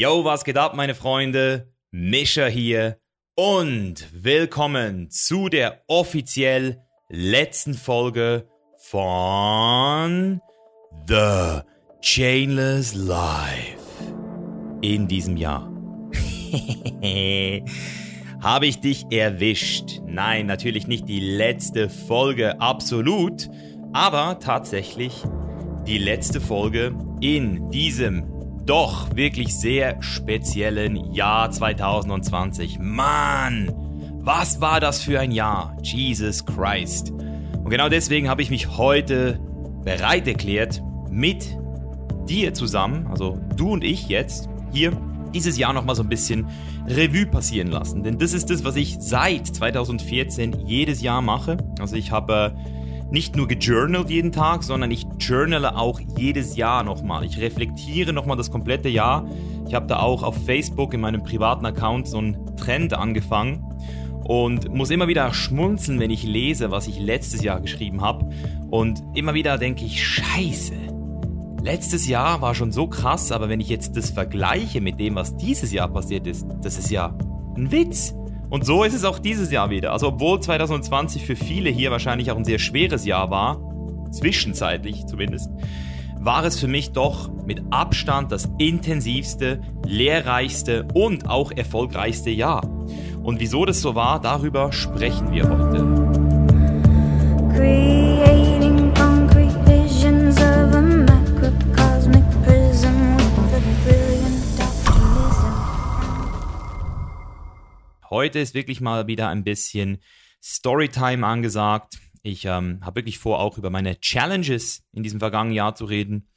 Yo, was geht ab, meine Freunde? Mischa hier und willkommen zu der offiziell letzten Folge von The Chainless Life in diesem Jahr. Habe ich dich erwischt? Nein, natürlich nicht die letzte Folge, absolut, aber tatsächlich die letzte Folge in diesem doch wirklich sehr speziellen Jahr 2020. Mann, was war das für ein Jahr? Jesus Christ. Und genau deswegen habe ich mich heute bereit erklärt, mit dir zusammen, also du und ich jetzt, hier dieses Jahr nochmal so ein bisschen Revue passieren lassen. Denn das ist das, was ich seit 2014 jedes Jahr mache. Also ich habe nicht nur gejournalt jeden Tag, sondern ich journale auch jedes Jahr nochmal. Ich reflektiere nochmal das komplette Jahr. Ich habe da auch auf Facebook in meinem privaten Account so einen Trend angefangen und muss immer wieder schmunzeln, wenn ich lese, was ich letztes Jahr geschrieben habe. Und immer wieder denke ich, scheiße. Letztes Jahr war schon so krass, aber wenn ich jetzt das vergleiche mit dem, was dieses Jahr passiert ist, das ist ja ein Witz. Und so ist es auch dieses Jahr wieder. Also obwohl 2020 für viele hier wahrscheinlich auch ein sehr schweres Jahr war, zwischenzeitlich zumindest, war es für mich doch mit Abstand das intensivste, lehrreichste und auch erfolgreichste Jahr. Und wieso das so war, darüber sprechen wir heute. Heute ist wirklich mal wieder ein bisschen Storytime angesagt. Ich ähm, habe wirklich vor, auch über meine Challenges in diesem vergangenen Jahr zu reden,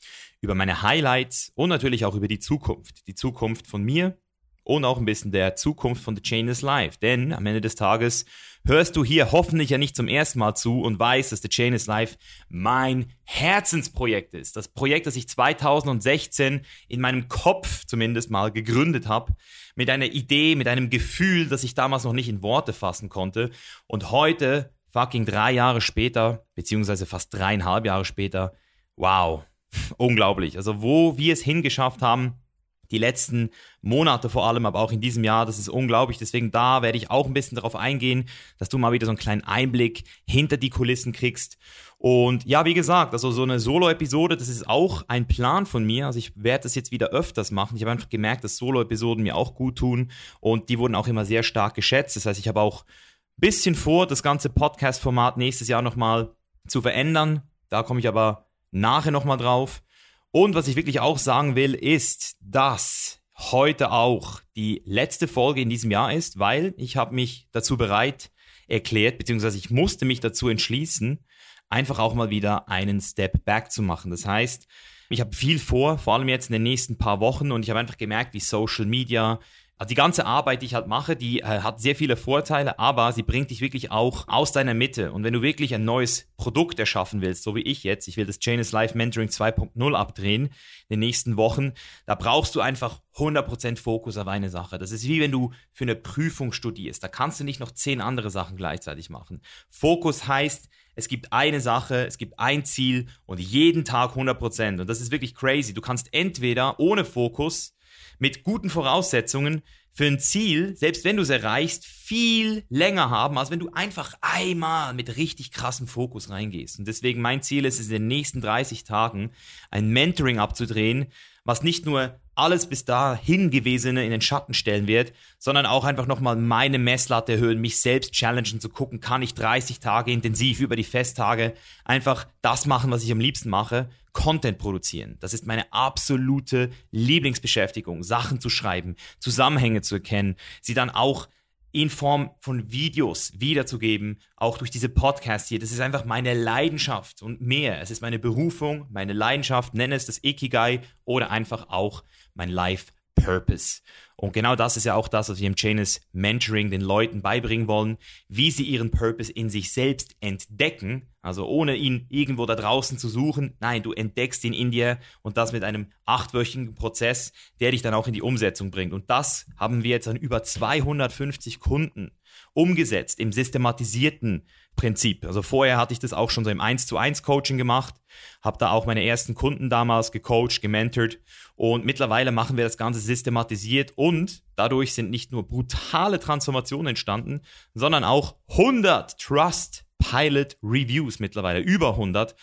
über meine Highlights und natürlich auch über die Zukunft. Die Zukunft von mir und auch ein bisschen der Zukunft von The Chain is Life. Denn am Ende des Tages hörst du hier hoffentlich ja nicht zum ersten Mal zu und weißt, dass The Chain is Life mein Herzensprojekt ist. Das Projekt, das ich 2016 in meinem Kopf zumindest mal gegründet habe. Mit einer Idee, mit einem Gefühl, das ich damals noch nicht in Worte fassen konnte. Und heute, fucking drei Jahre später, beziehungsweise fast dreieinhalb Jahre später, wow, unglaublich. Also wo wir es hingeschafft haben, die letzten Monate vor allem, aber auch in diesem Jahr. Das ist unglaublich. Deswegen da werde ich auch ein bisschen darauf eingehen, dass du mal wieder so einen kleinen Einblick hinter die Kulissen kriegst. Und ja, wie gesagt, also so eine Solo-Episode, das ist auch ein Plan von mir. Also ich werde das jetzt wieder öfters machen. Ich habe einfach gemerkt, dass Solo-Episoden mir auch gut tun und die wurden auch immer sehr stark geschätzt. Das heißt, ich habe auch ein bisschen vor, das ganze Podcast-Format nächstes Jahr nochmal zu verändern. Da komme ich aber nachher nochmal drauf. Und was ich wirklich auch sagen will, ist, dass heute auch die letzte Folge in diesem Jahr ist, weil ich habe mich dazu bereit erklärt, beziehungsweise ich musste mich dazu entschließen, einfach auch mal wieder einen Step Back zu machen. Das heißt, ich habe viel vor, vor allem jetzt in den nächsten paar Wochen und ich habe einfach gemerkt, wie Social Media, also die ganze Arbeit, die ich halt mache, die äh, hat sehr viele Vorteile, aber sie bringt dich wirklich auch aus deiner Mitte. Und wenn du wirklich ein neues Produkt erschaffen willst, so wie ich jetzt, ich will das Janus Life Mentoring 2.0 abdrehen in den nächsten Wochen, da brauchst du einfach 100% Fokus auf eine Sache. Das ist wie wenn du für eine Prüfung studierst. Da kannst du nicht noch zehn andere Sachen gleichzeitig machen. Fokus heißt, es gibt eine Sache, es gibt ein Ziel und jeden Tag 100%. Und das ist wirklich crazy. Du kannst entweder ohne Fokus mit guten Voraussetzungen für ein Ziel, selbst wenn du es erreichst, viel länger haben, als wenn du einfach einmal mit richtig krassem Fokus reingehst. Und deswegen mein Ziel ist es, in den nächsten 30 Tagen ein Mentoring abzudrehen, was nicht nur alles bis dahin Gewesene in den Schatten stellen wird, sondern auch einfach nochmal meine Messlatte erhöhen, mich selbst challengen, zu gucken, kann ich 30 Tage intensiv über die Festtage einfach das machen, was ich am liebsten mache, Content produzieren. Das ist meine absolute Lieblingsbeschäftigung, Sachen zu schreiben, Zusammenhänge zu erkennen, sie dann auch in Form von Videos wiederzugeben, auch durch diese Podcasts hier. Das ist einfach meine Leidenschaft und mehr. Es ist meine Berufung, meine Leidenschaft, nenne es das Ikigai oder einfach auch mein Life Purpose. Und genau das ist ja auch das, was wir im Janus Mentoring den Leuten beibringen wollen, wie sie ihren Purpose in sich selbst entdecken, Also ohne ihn irgendwo da draußen zu suchen. Nein, du entdeckst ihn in dir und das mit einem achtwöchigen Prozess, der dich dann auch in die Umsetzung bringt. Und das haben wir jetzt an über 250 Kunden umgesetzt im systematisierten Prinzip. Also vorher hatte ich das auch schon so im 1 zu 1 Coaching gemacht, habe da auch meine ersten Kunden damals gecoacht, gementort und mittlerweile machen wir das Ganze systematisiert und dadurch sind nicht nur brutale Transformationen entstanden, sondern auch 100 Trust Pilot Reviews mittlerweile, über 100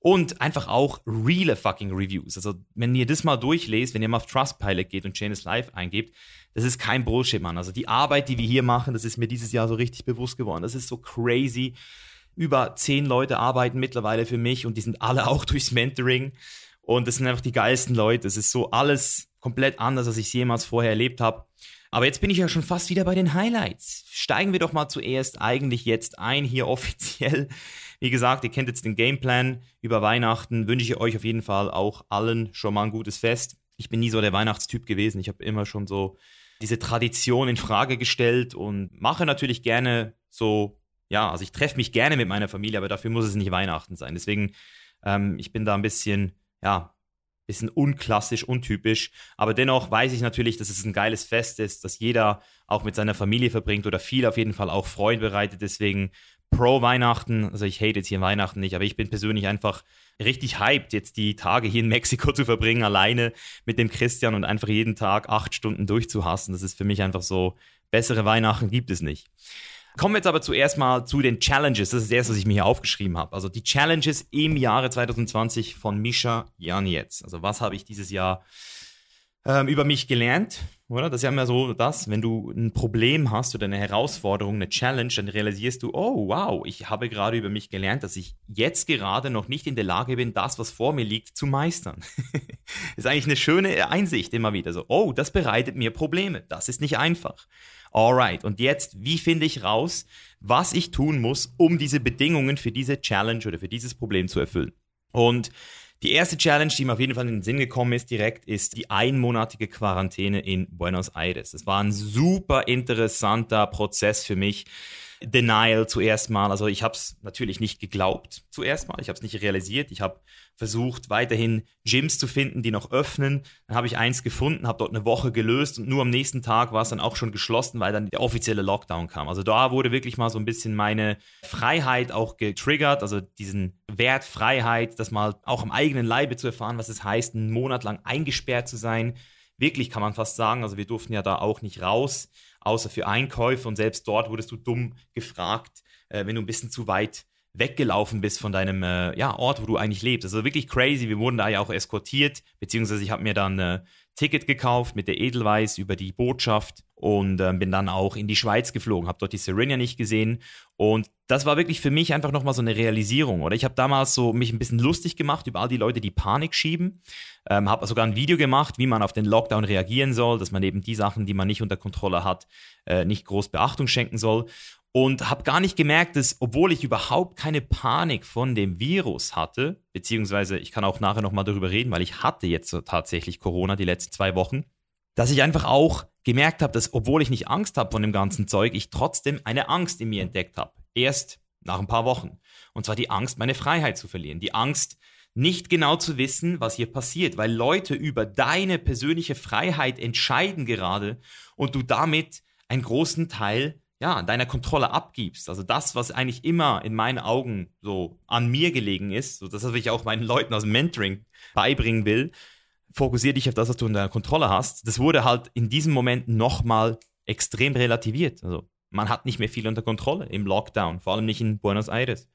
und einfach auch reale fucking Reviews. Also, wenn ihr das mal durchlest, wenn ihr mal auf Trustpilot geht und Chain is Life eingebt, das ist kein Bullshit, Mann. Also, die Arbeit, die wir hier machen, das ist mir dieses Jahr so richtig bewusst geworden. Das ist so crazy. Über zehn Leute arbeiten mittlerweile für mich und die sind alle auch durchs Mentoring. Und das sind einfach die geilsten Leute. Es ist so alles komplett anders, als ich es jemals vorher erlebt habe. Aber jetzt bin ich ja schon fast wieder bei den Highlights. Steigen wir doch mal zuerst eigentlich jetzt ein, hier offiziell wie gesagt, ihr kennt jetzt den Gameplan über Weihnachten. Wünsche ich euch auf jeden Fall auch allen schon mal ein gutes Fest. Ich bin nie so der Weihnachtstyp gewesen. Ich habe immer schon so diese Tradition in Frage gestellt und mache natürlich gerne so, ja, also ich treffe mich gerne mit meiner Familie, aber dafür muss es nicht Weihnachten sein. Deswegen, ähm, ich bin da ein bisschen, ja, bisschen unklassisch, untypisch. Aber dennoch weiß ich natürlich, dass es ein geiles Fest ist, dass jeder auch mit seiner Familie verbringt oder viel auf jeden Fall auch Freude bereitet. Deswegen pro Weihnachten, also ich hate jetzt hier Weihnachten nicht, aber ich bin persönlich einfach richtig hyped, jetzt die Tage hier in Mexiko zu verbringen, alleine mit dem Christian und einfach jeden Tag acht Stunden durchzuhassen. Das ist für mich einfach so, bessere Weihnachten gibt es nicht. Kommen wir jetzt aber zuerst mal zu den Challenges. Das ist das erste, was ich mir hier aufgeschrieben habe. Also die Challenges im Jahre 2020 von Misha Janetz. Also was habe ich dieses Jahr ähm, über mich gelernt? Oder? Das ist ja immer so das, wenn du ein Problem hast oder eine Herausforderung, eine Challenge, dann realisierst du, oh wow, ich habe gerade über mich gelernt, dass ich jetzt gerade noch nicht in der Lage bin, das, was vor mir liegt, zu meistern. ist eigentlich eine schöne Einsicht immer wieder. So, oh, das bereitet mir Probleme. Das ist nicht einfach. Alright, und jetzt, wie finde ich raus, was ich tun muss, um diese Bedingungen für diese Challenge oder für dieses Problem zu erfüllen? Und die erste Challenge, die mir auf jeden Fall in den Sinn gekommen ist direkt, ist die einmonatige Quarantäne in Buenos Aires. Das war ein super interessanter Prozess für mich. Denial zuerst mal. Also ich habe es natürlich nicht geglaubt zuerst mal. Ich habe es nicht realisiert. Ich habe versucht, weiterhin Gyms zu finden, die noch öffnen. Dann habe ich eins gefunden, habe dort eine Woche gelöst und nur am nächsten Tag war es dann auch schon geschlossen, weil dann der offizielle Lockdown kam. Also da wurde wirklich mal so ein bisschen meine Freiheit auch getriggert, also diesen Wert Freiheit, das mal auch am eigenen Leibe zu erfahren, was es heißt, einen Monat lang eingesperrt zu sein. Wirklich kann man fast sagen, also wir durften ja da auch nicht raus außer für Einkäufe. Und selbst dort wurdest du dumm gefragt, äh, wenn du ein bisschen zu weit weggelaufen bist von deinem äh, ja, Ort, wo du eigentlich lebst. Also wirklich crazy. Wir wurden da ja auch eskortiert, beziehungsweise ich habe mir dann ein äh, Ticket gekauft mit der Edelweiss über die Botschaft und äh, bin dann auch in die Schweiz geflogen, habe dort die Serena nicht gesehen. Und das war wirklich für mich einfach nochmal so eine Realisierung, oder? Ich habe damals so mich ein bisschen lustig gemacht über all die Leute, die Panik schieben, ähm, habe sogar ein Video gemacht, wie man auf den Lockdown reagieren soll, dass man eben die Sachen, die man nicht unter Kontrolle hat, äh, nicht groß Beachtung schenken soll. Und habe gar nicht gemerkt, dass obwohl ich überhaupt keine Panik von dem Virus hatte, beziehungsweise ich kann auch nachher nochmal darüber reden, weil ich hatte jetzt tatsächlich Corona die letzten zwei Wochen, dass ich einfach auch gemerkt habe, dass obwohl ich nicht Angst habe von dem ganzen Zeug, ich trotzdem eine Angst in mir entdeckt habe. Erst nach ein paar Wochen. Und zwar die Angst, meine Freiheit zu verlieren. Die Angst, nicht genau zu wissen, was hier passiert, weil Leute über deine persönliche Freiheit entscheiden gerade und du damit einen großen Teil ja, deiner Kontrolle abgibst. Also das, was eigentlich immer in meinen Augen so an mir gelegen ist, so das, was ich auch meinen Leuten aus dem Mentoring beibringen will, fokussier dich auf das, was du in deiner Kontrolle hast. Das wurde halt in diesem Moment nochmal extrem relativiert. Also man hat nicht mehr viel unter Kontrolle im Lockdown, vor allem nicht in Buenos Aires.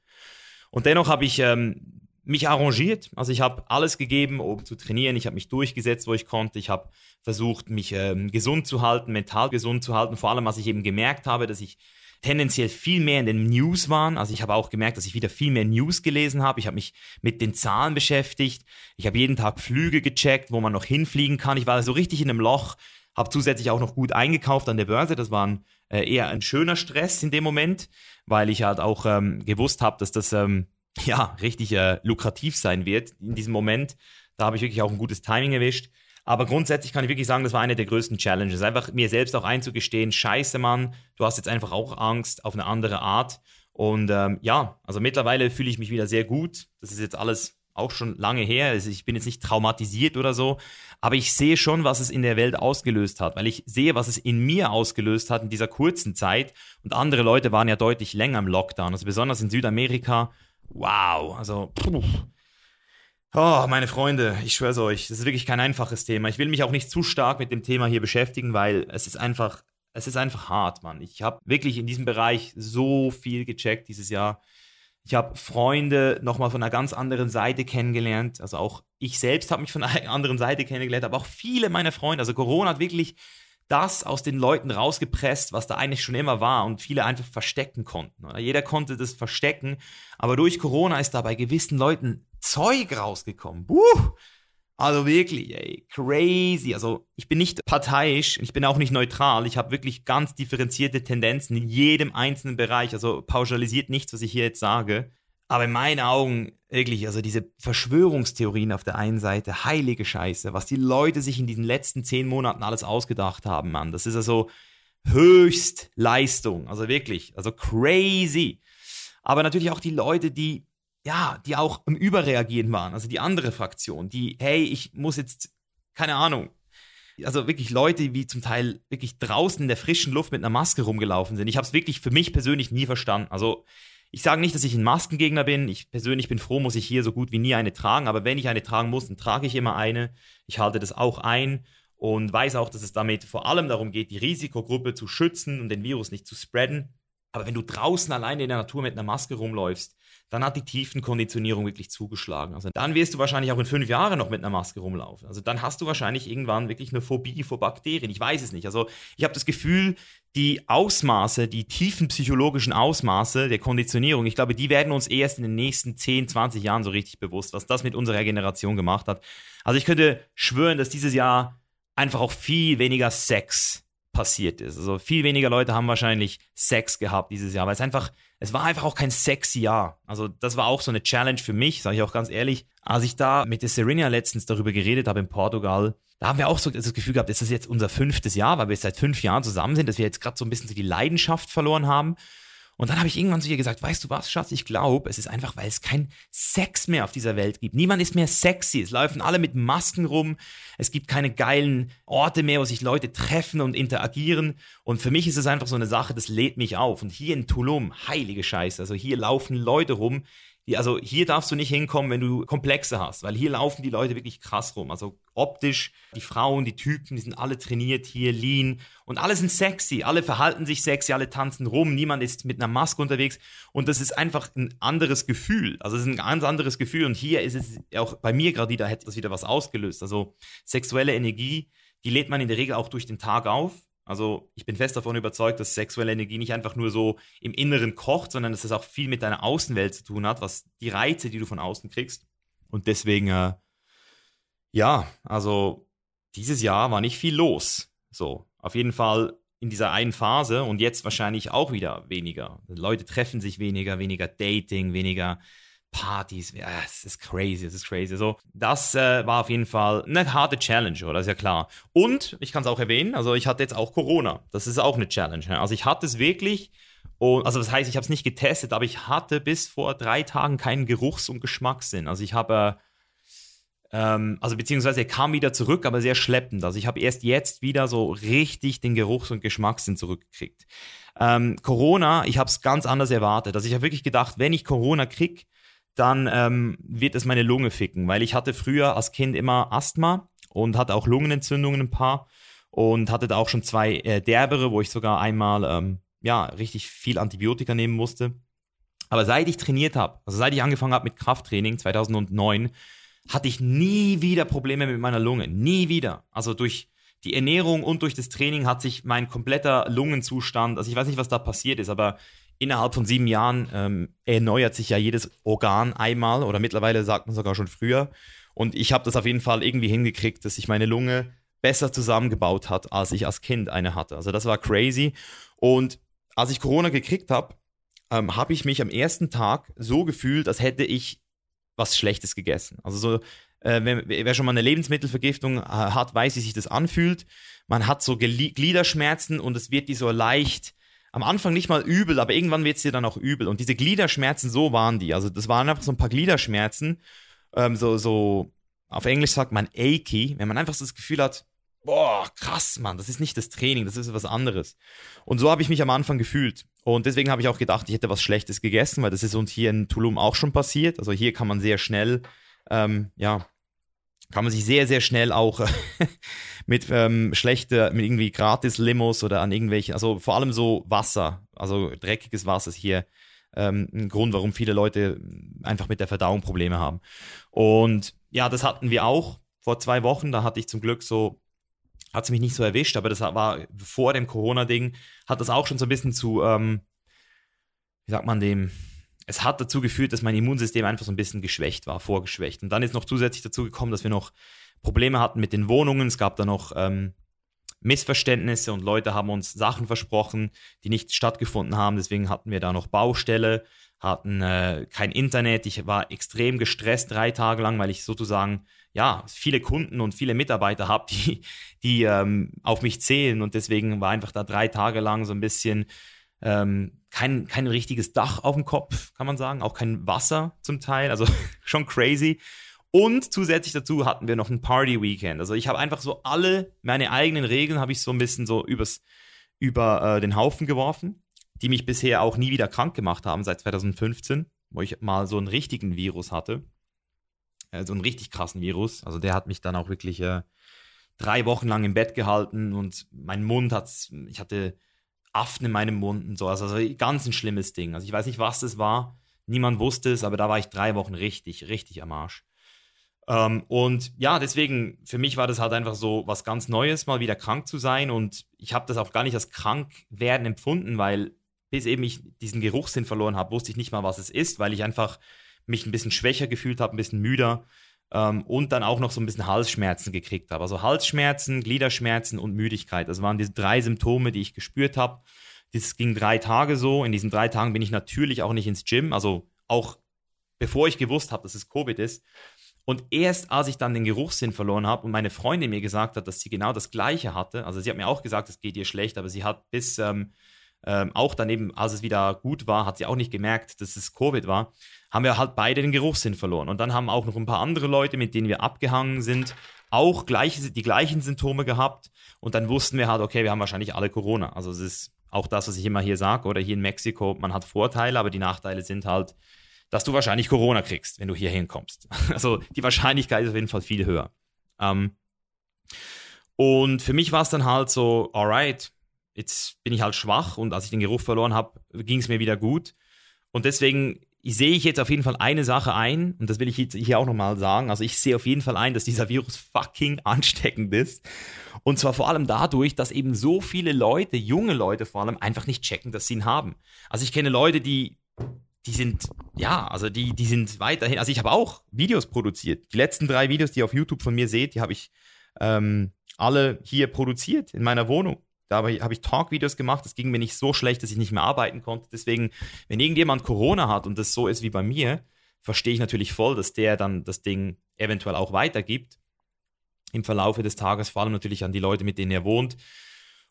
Und dennoch habe ich ähm, mich arrangiert. Also ich habe alles gegeben, um zu trainieren. Ich habe mich durchgesetzt, wo ich konnte. Ich habe versucht, mich ähm, gesund zu halten, mental gesund zu halten. Vor allem, was ich eben gemerkt habe, dass ich tendenziell viel mehr in den News waren. Also ich habe auch gemerkt, dass ich wieder viel mehr News gelesen habe. Ich habe mich mit den Zahlen beschäftigt. Ich habe jeden Tag Flüge gecheckt, wo man noch hinfliegen kann. Ich war so richtig in einem Loch, habe zusätzlich auch noch gut eingekauft an der Börse. Das war ein, äh, eher ein schöner Stress in dem Moment, weil ich halt auch ähm, gewusst habe, dass das ähm, ja, richtig äh, lukrativ sein wird in diesem Moment. Da habe ich wirklich auch ein gutes Timing erwischt. Aber grundsätzlich kann ich wirklich sagen, das war eine der größten Challenges. Einfach mir selbst auch einzugestehen, scheiße Mann, du hast jetzt einfach auch Angst auf eine andere Art. Und ähm, ja, also mittlerweile fühle ich mich wieder sehr gut. Das ist jetzt alles auch schon lange her. Also ich bin jetzt nicht traumatisiert oder so, aber ich sehe schon, was es in der Welt ausgelöst hat, weil ich sehe, was es in mir ausgelöst hat in dieser kurzen Zeit. Und andere Leute waren ja deutlich länger im Lockdown, also besonders in Südamerika. Wow, also puh. Oh, meine Freunde, ich schwör's euch, das ist wirklich kein einfaches Thema. Ich will mich auch nicht zu stark mit dem Thema hier beschäftigen, weil es ist einfach, es ist einfach hart, Mann. Ich habe wirklich in diesem Bereich so viel gecheckt dieses Jahr. Ich habe Freunde nochmal von einer ganz anderen Seite kennengelernt. Also auch ich selbst habe mich von einer anderen Seite kennengelernt, aber auch viele meiner Freunde. Also Corona hat wirklich das aus den Leuten rausgepresst, was da eigentlich schon immer war und viele einfach verstecken konnten. Jeder konnte das verstecken, aber durch Corona ist da bei gewissen Leuten Zeug rausgekommen. Buh! Also wirklich, ey, crazy. Also ich bin nicht parteiisch, ich bin auch nicht neutral. Ich habe wirklich ganz differenzierte Tendenzen in jedem einzelnen Bereich. Also pauschalisiert nichts, was ich hier jetzt sage. Aber in meinen Augen wirklich, also diese Verschwörungstheorien auf der einen Seite, heilige Scheiße, was die Leute sich in diesen letzten zehn Monaten alles ausgedacht haben, Mann. Das ist also Höchstleistung. Also wirklich, also crazy. Aber natürlich auch die Leute, die ja, die auch im Überreagieren waren, also die andere Fraktion, die, hey, ich muss jetzt, keine Ahnung, also wirklich Leute, wie zum Teil wirklich draußen in der frischen Luft mit einer Maske rumgelaufen sind. Ich habe es wirklich für mich persönlich nie verstanden. Also ich sage nicht, dass ich ein Maskengegner bin. Ich persönlich bin froh, muss ich hier so gut wie nie eine tragen. Aber wenn ich eine tragen muss, dann trage ich immer eine. Ich halte das auch ein und weiß auch, dass es damit vor allem darum geht, die Risikogruppe zu schützen und den Virus nicht zu spreaden. Aber wenn du draußen alleine in der Natur mit einer Maske rumläufst, dann hat die Tiefenkonditionierung wirklich zugeschlagen. Also dann wirst du wahrscheinlich auch in fünf Jahren noch mit einer Maske rumlaufen. Also dann hast du wahrscheinlich irgendwann wirklich eine Phobie vor Bakterien. Ich weiß es nicht. Also ich habe das Gefühl, die Ausmaße, die tiefen psychologischen Ausmaße der Konditionierung, ich glaube, die werden uns erst in den nächsten 10, 20 Jahren so richtig bewusst, was das mit unserer Generation gemacht hat. Also ich könnte schwören, dass dieses Jahr einfach auch viel weniger Sex passiert ist. Also viel weniger Leute haben wahrscheinlich Sex gehabt dieses Jahr, weil es einfach es war einfach auch kein sexy Jahr. Also das war auch so eine Challenge für mich, sage ich auch ganz ehrlich. Als ich da mit der Serena letztens darüber geredet habe in Portugal, da haben wir auch so das Gefühl gehabt, ist das jetzt unser fünftes Jahr, weil wir seit fünf Jahren zusammen sind, dass wir jetzt gerade so ein bisschen so die Leidenschaft verloren haben. Und dann habe ich irgendwann zu ihr gesagt, weißt du was, Schatz, ich glaube, es ist einfach, weil es kein Sex mehr auf dieser Welt gibt. Niemand ist mehr sexy. Es laufen alle mit Masken rum. Es gibt keine geilen Orte mehr, wo sich Leute treffen und interagieren. Und für mich ist es einfach so eine Sache, das lädt mich auf. Und hier in Tulum, heilige Scheiße, also hier laufen Leute rum, also hier darfst du nicht hinkommen, wenn du Komplexe hast, weil hier laufen die Leute wirklich krass rum. Also optisch, die Frauen, die Typen, die sind alle trainiert hier, lean und alle sind sexy, alle verhalten sich sexy, alle tanzen rum, niemand ist mit einer Maske unterwegs und das ist einfach ein anderes Gefühl. Also es ist ein ganz anderes Gefühl und hier ist es auch bei mir gerade wieder, hätte das wieder was ausgelöst. Also sexuelle Energie, die lädt man in der Regel auch durch den Tag auf also ich bin fest davon überzeugt, dass sexuelle Energie nicht einfach nur so im Inneren kocht, sondern dass es auch viel mit deiner Außenwelt zu tun hat, was die Reize, die du von außen kriegst. Und deswegen, äh, ja, also dieses Jahr war nicht viel los. So, auf jeden Fall in dieser einen Phase und jetzt wahrscheinlich auch wieder weniger. Leute treffen sich weniger, weniger Dating, weniger Partys, es ist crazy, es ist crazy. So, das äh, war auf jeden Fall eine harte Challenge, oder? Ist ja klar. Und ich kann es auch erwähnen, also ich hatte jetzt auch Corona. Das ist auch eine Challenge. Ne? Also ich hatte es wirklich, und, also das heißt, ich habe es nicht getestet, aber ich hatte bis vor drei Tagen keinen Geruchs- und Geschmackssinn. Also ich habe, ähm, also beziehungsweise er kam wieder zurück, aber sehr schleppend. Also ich habe erst jetzt wieder so richtig den Geruchs- und Geschmackssinn zurückgekriegt. Ähm, Corona, ich habe es ganz anders erwartet. Also ich habe wirklich gedacht, wenn ich Corona kriege, dann ähm, wird es meine Lunge ficken, weil ich hatte früher als Kind immer Asthma und hatte auch Lungenentzündungen ein paar und hatte da auch schon zwei äh, derbere, wo ich sogar einmal ähm, ja richtig viel Antibiotika nehmen musste. Aber seit ich trainiert habe, also seit ich angefangen habe mit Krafttraining 2009, hatte ich nie wieder Probleme mit meiner Lunge, nie wieder. Also durch die Ernährung und durch das Training hat sich mein kompletter Lungenzustand, also ich weiß nicht, was da passiert ist, aber innerhalb von sieben Jahren ähm, erneuert sich ja jedes Organ einmal oder mittlerweile sagt man sogar schon früher. Und ich habe das auf jeden Fall irgendwie hingekriegt, dass sich meine Lunge besser zusammengebaut hat, als ich als Kind eine hatte. Also das war crazy. Und als ich Corona gekriegt habe, ähm, habe ich mich am ersten Tag so gefühlt, als hätte ich was Schlechtes gegessen. Also so, äh, wer, wer, schon mal eine Lebensmittelvergiftung äh, hat, weiß, wie sich das anfühlt. Man hat so Gliederschmerzen und es wird die so leicht am Anfang nicht mal übel, aber irgendwann wird es dir dann auch übel. Und diese Gliederschmerzen, so waren die. Also das waren einfach so ein paar Gliederschmerzen, ähm, so, so, auf Englisch sagt man achy, wenn man einfach so das Gefühl hat, boah, krass, Mann, das ist nicht das Training, das ist was anderes. Und so habe ich mich am Anfang gefühlt. Und deswegen habe ich auch gedacht, ich hätte was Schlechtes gegessen, weil das ist uns hier in Tulum auch schon passiert. Also hier kann man sehr schnell, ähm, ja, kann man sich sehr, sehr schnell auch mit ähm, schlechter, mit irgendwie gratis Limos oder an irgendwelchen, also vor allem so Wasser, also dreckiges Wasser ist hier ähm, ein Grund, warum viele Leute einfach mit der Verdauung Probleme haben. Und ja, das hatten wir auch vor zwei Wochen. Da hatte ich zum Glück so, hat es mich nicht so erwischt, aber das war vor dem Corona-Ding, hat das auch schon so ein bisschen zu, ähm, wie sagt man dem, es hat dazu geführt, dass mein Immunsystem einfach so ein bisschen geschwächt war, vorgeschwächt. Und dann ist noch zusätzlich dazu gekommen, dass wir noch Probleme hatten mit den Wohnungen. Es gab da noch ähm, Missverständnisse und Leute haben uns Sachen versprochen, die nicht stattgefunden haben. Deswegen hatten wir da noch Baustelle, hatten äh, kein Internet. Ich war extrem gestresst drei Tage lang, weil ich sozusagen ja viele Kunden und viele Mitarbeiter habe, die die ähm, auf mich zählen und deswegen war einfach da drei Tage lang so ein bisschen ähm, kein, kein richtiges Dach auf dem Kopf, kann man sagen, auch kein Wasser zum Teil, also schon crazy. Und zusätzlich dazu hatten wir noch ein Party-Weekend. Also ich habe einfach so alle meine eigenen Regeln habe ich so ein bisschen so übers, über äh, den Haufen geworfen, die mich bisher auch nie wieder krank gemacht haben seit 2015, wo ich mal so einen richtigen Virus hatte. Äh, so einen richtig krassen Virus. Also der hat mich dann auch wirklich äh, drei Wochen lang im Bett gehalten und mein Mund hat, ich hatte Affen in meinem Mund und so. Also, also ganz ein schlimmes Ding. Also ich weiß nicht, was das war. Niemand wusste es, aber da war ich drei Wochen richtig, richtig am Arsch. Ähm, und ja, deswegen, für mich war das halt einfach so was ganz Neues, mal wieder krank zu sein. Und ich habe das auch gar nicht als krank werden empfunden, weil bis eben ich diesen Geruchssinn verloren habe, wusste ich nicht mal, was es ist, weil ich einfach mich ein bisschen schwächer gefühlt habe, ein bisschen müder ähm, und dann auch noch so ein bisschen Halsschmerzen gekriegt habe. Also Halsschmerzen, Gliederschmerzen und Müdigkeit. Das waren diese drei Symptome, die ich gespürt habe. Das ging drei Tage so. In diesen drei Tagen bin ich natürlich auch nicht ins Gym, also auch bevor ich gewusst habe, dass es Covid ist. Und erst als ich dann den Geruchssinn verloren habe und meine Freundin mir gesagt hat, dass sie genau das Gleiche hatte, also sie hat mir auch gesagt, es geht ihr schlecht, aber sie hat bis ähm, ähm, auch daneben, als es wieder gut war, hat sie auch nicht gemerkt, dass es Covid war, haben wir halt beide den Geruchssinn verloren. Und dann haben auch noch ein paar andere Leute, mit denen wir abgehangen sind, auch gleiche, die gleichen Symptome gehabt. Und dann wussten wir halt, okay, wir haben wahrscheinlich alle Corona. Also es ist auch das, was ich immer hier sage, oder hier in Mexiko, man hat Vorteile, aber die Nachteile sind halt, dass du wahrscheinlich Corona kriegst, wenn du hier hinkommst. Also die Wahrscheinlichkeit ist auf jeden Fall viel höher. Ähm, und für mich war es dann halt so, alright, jetzt bin ich halt schwach und als ich den Geruch verloren habe, ging es mir wieder gut. Und deswegen sehe ich jetzt auf jeden Fall eine Sache ein, und das will ich hier auch nochmal sagen. Also ich sehe auf jeden Fall ein, dass dieser Virus fucking ansteckend ist. Und zwar vor allem dadurch, dass eben so viele Leute, junge Leute vor allem, einfach nicht checken, dass sie ihn haben. Also ich kenne Leute, die die sind, ja, also die, die sind weiterhin, also ich habe auch Videos produziert. Die letzten drei Videos, die ihr auf YouTube von mir seht, die habe ich ähm, alle hier produziert in meiner Wohnung. Da habe ich, Talk-Videos gemacht. Es ging mir nicht so schlecht, dass ich nicht mehr arbeiten konnte. Deswegen, wenn irgendjemand Corona hat und das so ist wie bei mir, verstehe ich natürlich voll, dass der dann das Ding eventuell auch weitergibt. Im Verlaufe des Tages, vor allem natürlich an die Leute, mit denen er wohnt.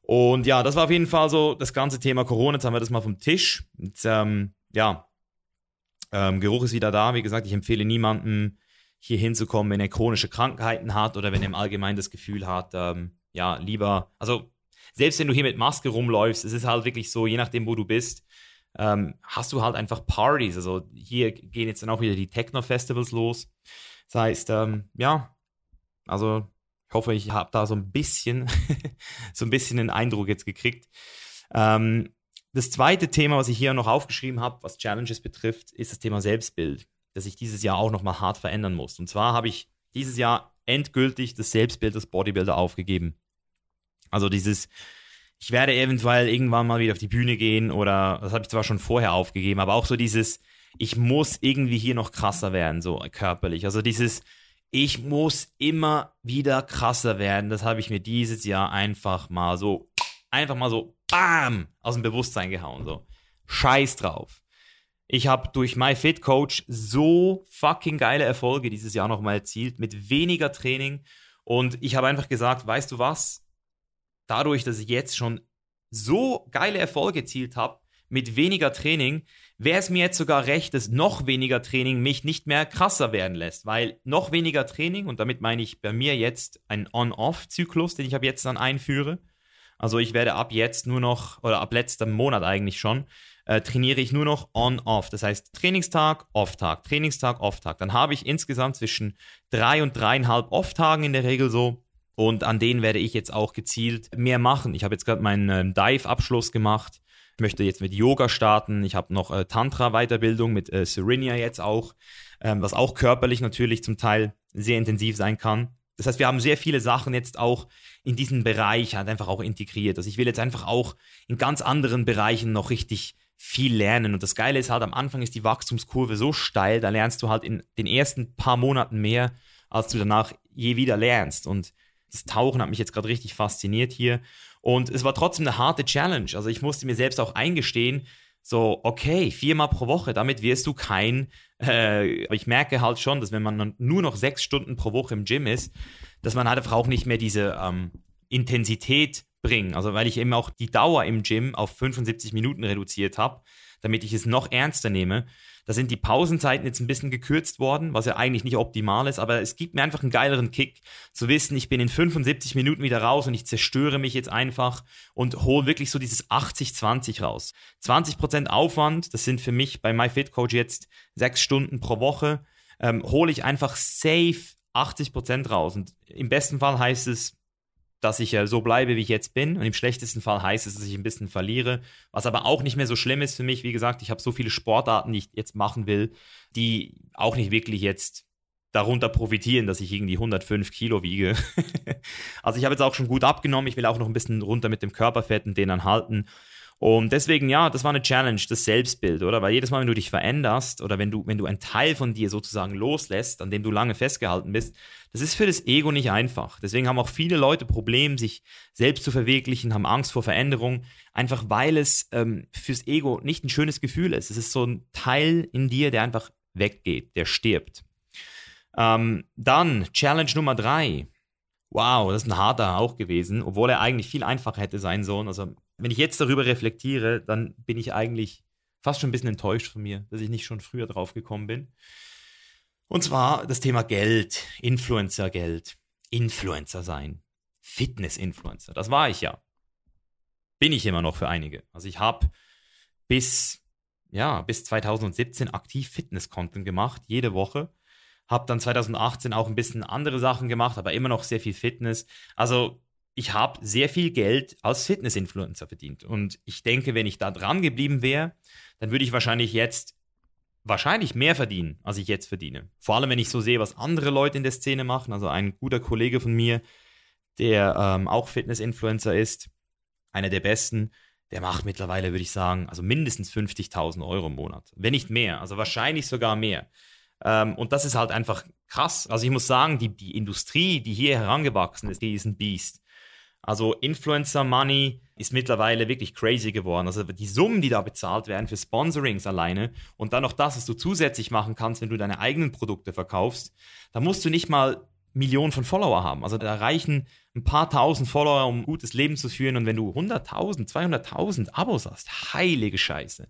Und ja, das war auf jeden Fall so das ganze Thema Corona. Jetzt haben wir das mal vom Tisch. Und, ähm, ja, ähm, Geruch ist wieder da. Wie gesagt, ich empfehle niemandem, hier hinzukommen, wenn er chronische Krankheiten hat oder wenn er im Allgemeinen das Gefühl hat, ähm, ja, lieber, also selbst wenn du hier mit Maske rumläufst, es ist halt wirklich so, je nachdem, wo du bist, ähm, hast du halt einfach Partys. Also hier gehen jetzt dann auch wieder die Techno-Festivals los. Das heißt, ähm, ja, also ich hoffe, ich habe da so ein bisschen, so ein bisschen einen Eindruck jetzt gekriegt. Ähm, das zweite Thema, was ich hier noch aufgeschrieben habe, was Challenges betrifft, ist das Thema Selbstbild, das ich dieses Jahr auch nochmal hart verändern muss. Und zwar habe ich dieses Jahr endgültig das Selbstbild des Bodybuilder aufgegeben. Also dieses, ich werde eventuell irgendwann mal wieder auf die Bühne gehen oder, das habe ich zwar schon vorher aufgegeben, aber auch so dieses, ich muss irgendwie hier noch krasser werden, so körperlich. Also dieses, ich muss immer wieder krasser werden, das habe ich mir dieses Jahr einfach mal so, einfach mal so bam, aus dem Bewusstsein gehauen. So. Scheiß drauf. Ich habe durch MyFitCoach so fucking geile Erfolge dieses Jahr nochmal erzielt, mit weniger Training. Und ich habe einfach gesagt, weißt du was? Dadurch, dass ich jetzt schon so geile Erfolge erzielt habe mit weniger Training, wäre es mir jetzt sogar recht, dass noch weniger Training mich nicht mehr krasser werden lässt, weil noch weniger Training, und damit meine ich bei mir jetzt einen On-Off-Zyklus, den ich ab jetzt dann einführe. Also ich werde ab jetzt nur noch, oder ab letztem Monat eigentlich schon, äh, trainiere ich nur noch On-Off. Das heißt Trainingstag, Off-Tag, Trainingstag, Off-Tag. Dann habe ich insgesamt zwischen drei und dreieinhalb Off-Tagen in der Regel so. Und an denen werde ich jetzt auch gezielt mehr machen. Ich habe jetzt gerade meinen ähm, Dive-Abschluss gemacht. Ich möchte jetzt mit Yoga starten. Ich habe noch äh, Tantra-Weiterbildung mit äh, Serenia jetzt auch, ähm, was auch körperlich natürlich zum Teil sehr intensiv sein kann. Das heißt, wir haben sehr viele Sachen jetzt auch in diesen Bereich halt einfach auch integriert. Also ich will jetzt einfach auch in ganz anderen Bereichen noch richtig viel lernen. Und das Geile ist halt, am Anfang ist die Wachstumskurve so steil, da lernst du halt in den ersten paar Monaten mehr, als du danach je wieder lernst. Und das Tauchen hat mich jetzt gerade richtig fasziniert hier. Und es war trotzdem eine harte Challenge. Also ich musste mir selbst auch eingestehen, so, okay, viermal pro Woche, damit wirst du kein, äh, ich merke halt schon, dass wenn man nur noch sechs Stunden pro Woche im Gym ist, dass man halt einfach auch nicht mehr diese ähm, Intensität bringen. Also weil ich eben auch die Dauer im Gym auf 75 Minuten reduziert habe, damit ich es noch ernster nehme. Da sind die Pausenzeiten jetzt ein bisschen gekürzt worden, was ja eigentlich nicht optimal ist, aber es gibt mir einfach einen geileren Kick zu wissen, ich bin in 75 Minuten wieder raus und ich zerstöre mich jetzt einfach und hole wirklich so dieses 80-20 raus. 20% Aufwand, das sind für mich bei MyFitCoach jetzt sechs Stunden pro Woche, ähm, hole ich einfach safe 80% raus. Und im besten Fall heißt es dass ich äh, so bleibe, wie ich jetzt bin. Und im schlechtesten Fall heißt es, dass ich ein bisschen verliere. Was aber auch nicht mehr so schlimm ist für mich. Wie gesagt, ich habe so viele Sportarten, die ich jetzt machen will, die auch nicht wirklich jetzt darunter profitieren, dass ich irgendwie 105 Kilo wiege. also ich habe jetzt auch schon gut abgenommen. Ich will auch noch ein bisschen runter mit dem Körperfett und den dann halten. Und deswegen, ja, das war eine Challenge, das Selbstbild, oder? Weil jedes Mal, wenn du dich veränderst oder wenn du, wenn du einen Teil von dir sozusagen loslässt, an dem du lange festgehalten bist, das ist für das Ego nicht einfach. Deswegen haben auch viele Leute Probleme, sich selbst zu verwirklichen, haben Angst vor Veränderung, einfach weil es ähm, fürs Ego nicht ein schönes Gefühl ist. Es ist so ein Teil in dir, der einfach weggeht, der stirbt. Ähm, dann Challenge Nummer drei. Wow, das ist ein harter auch gewesen, obwohl er eigentlich viel einfacher hätte sein sollen. Also wenn ich jetzt darüber reflektiere, dann bin ich eigentlich fast schon ein bisschen enttäuscht von mir, dass ich nicht schon früher drauf gekommen bin. Und zwar das Thema Geld, Influencer-Geld, Influencer sein, Fitness-Influencer. Das war ich ja. Bin ich immer noch für einige. Also ich habe bis, ja, bis 2017 aktiv Fitness-Content gemacht, jede Woche. Habe dann 2018 auch ein bisschen andere Sachen gemacht, aber immer noch sehr viel Fitness. Also ich habe sehr viel Geld als Fitness-Influencer verdient. Und ich denke, wenn ich da dran geblieben wäre, dann würde ich wahrscheinlich jetzt wahrscheinlich mehr verdienen, als ich jetzt verdiene. Vor allem, wenn ich so sehe, was andere Leute in der Szene machen. Also ein guter Kollege von mir, der ähm, auch Fitness-Influencer ist, einer der besten, der macht mittlerweile, würde ich sagen, also mindestens 50.000 Euro im Monat. Wenn nicht mehr, also wahrscheinlich sogar mehr. Ähm, und das ist halt einfach krass. Also ich muss sagen, die, die Industrie, die hier herangewachsen ist, die ist ein Biest. Also Influencer Money ist mittlerweile wirklich crazy geworden. Also die Summen, die da bezahlt werden für Sponsorings alleine und dann noch das, was du zusätzlich machen kannst, wenn du deine eigenen Produkte verkaufst, da musst du nicht mal Millionen von Follower haben. Also da reichen ein paar tausend Follower, um ein gutes Leben zu führen. Und wenn du 100.000, 200.000 Abos hast, heilige Scheiße.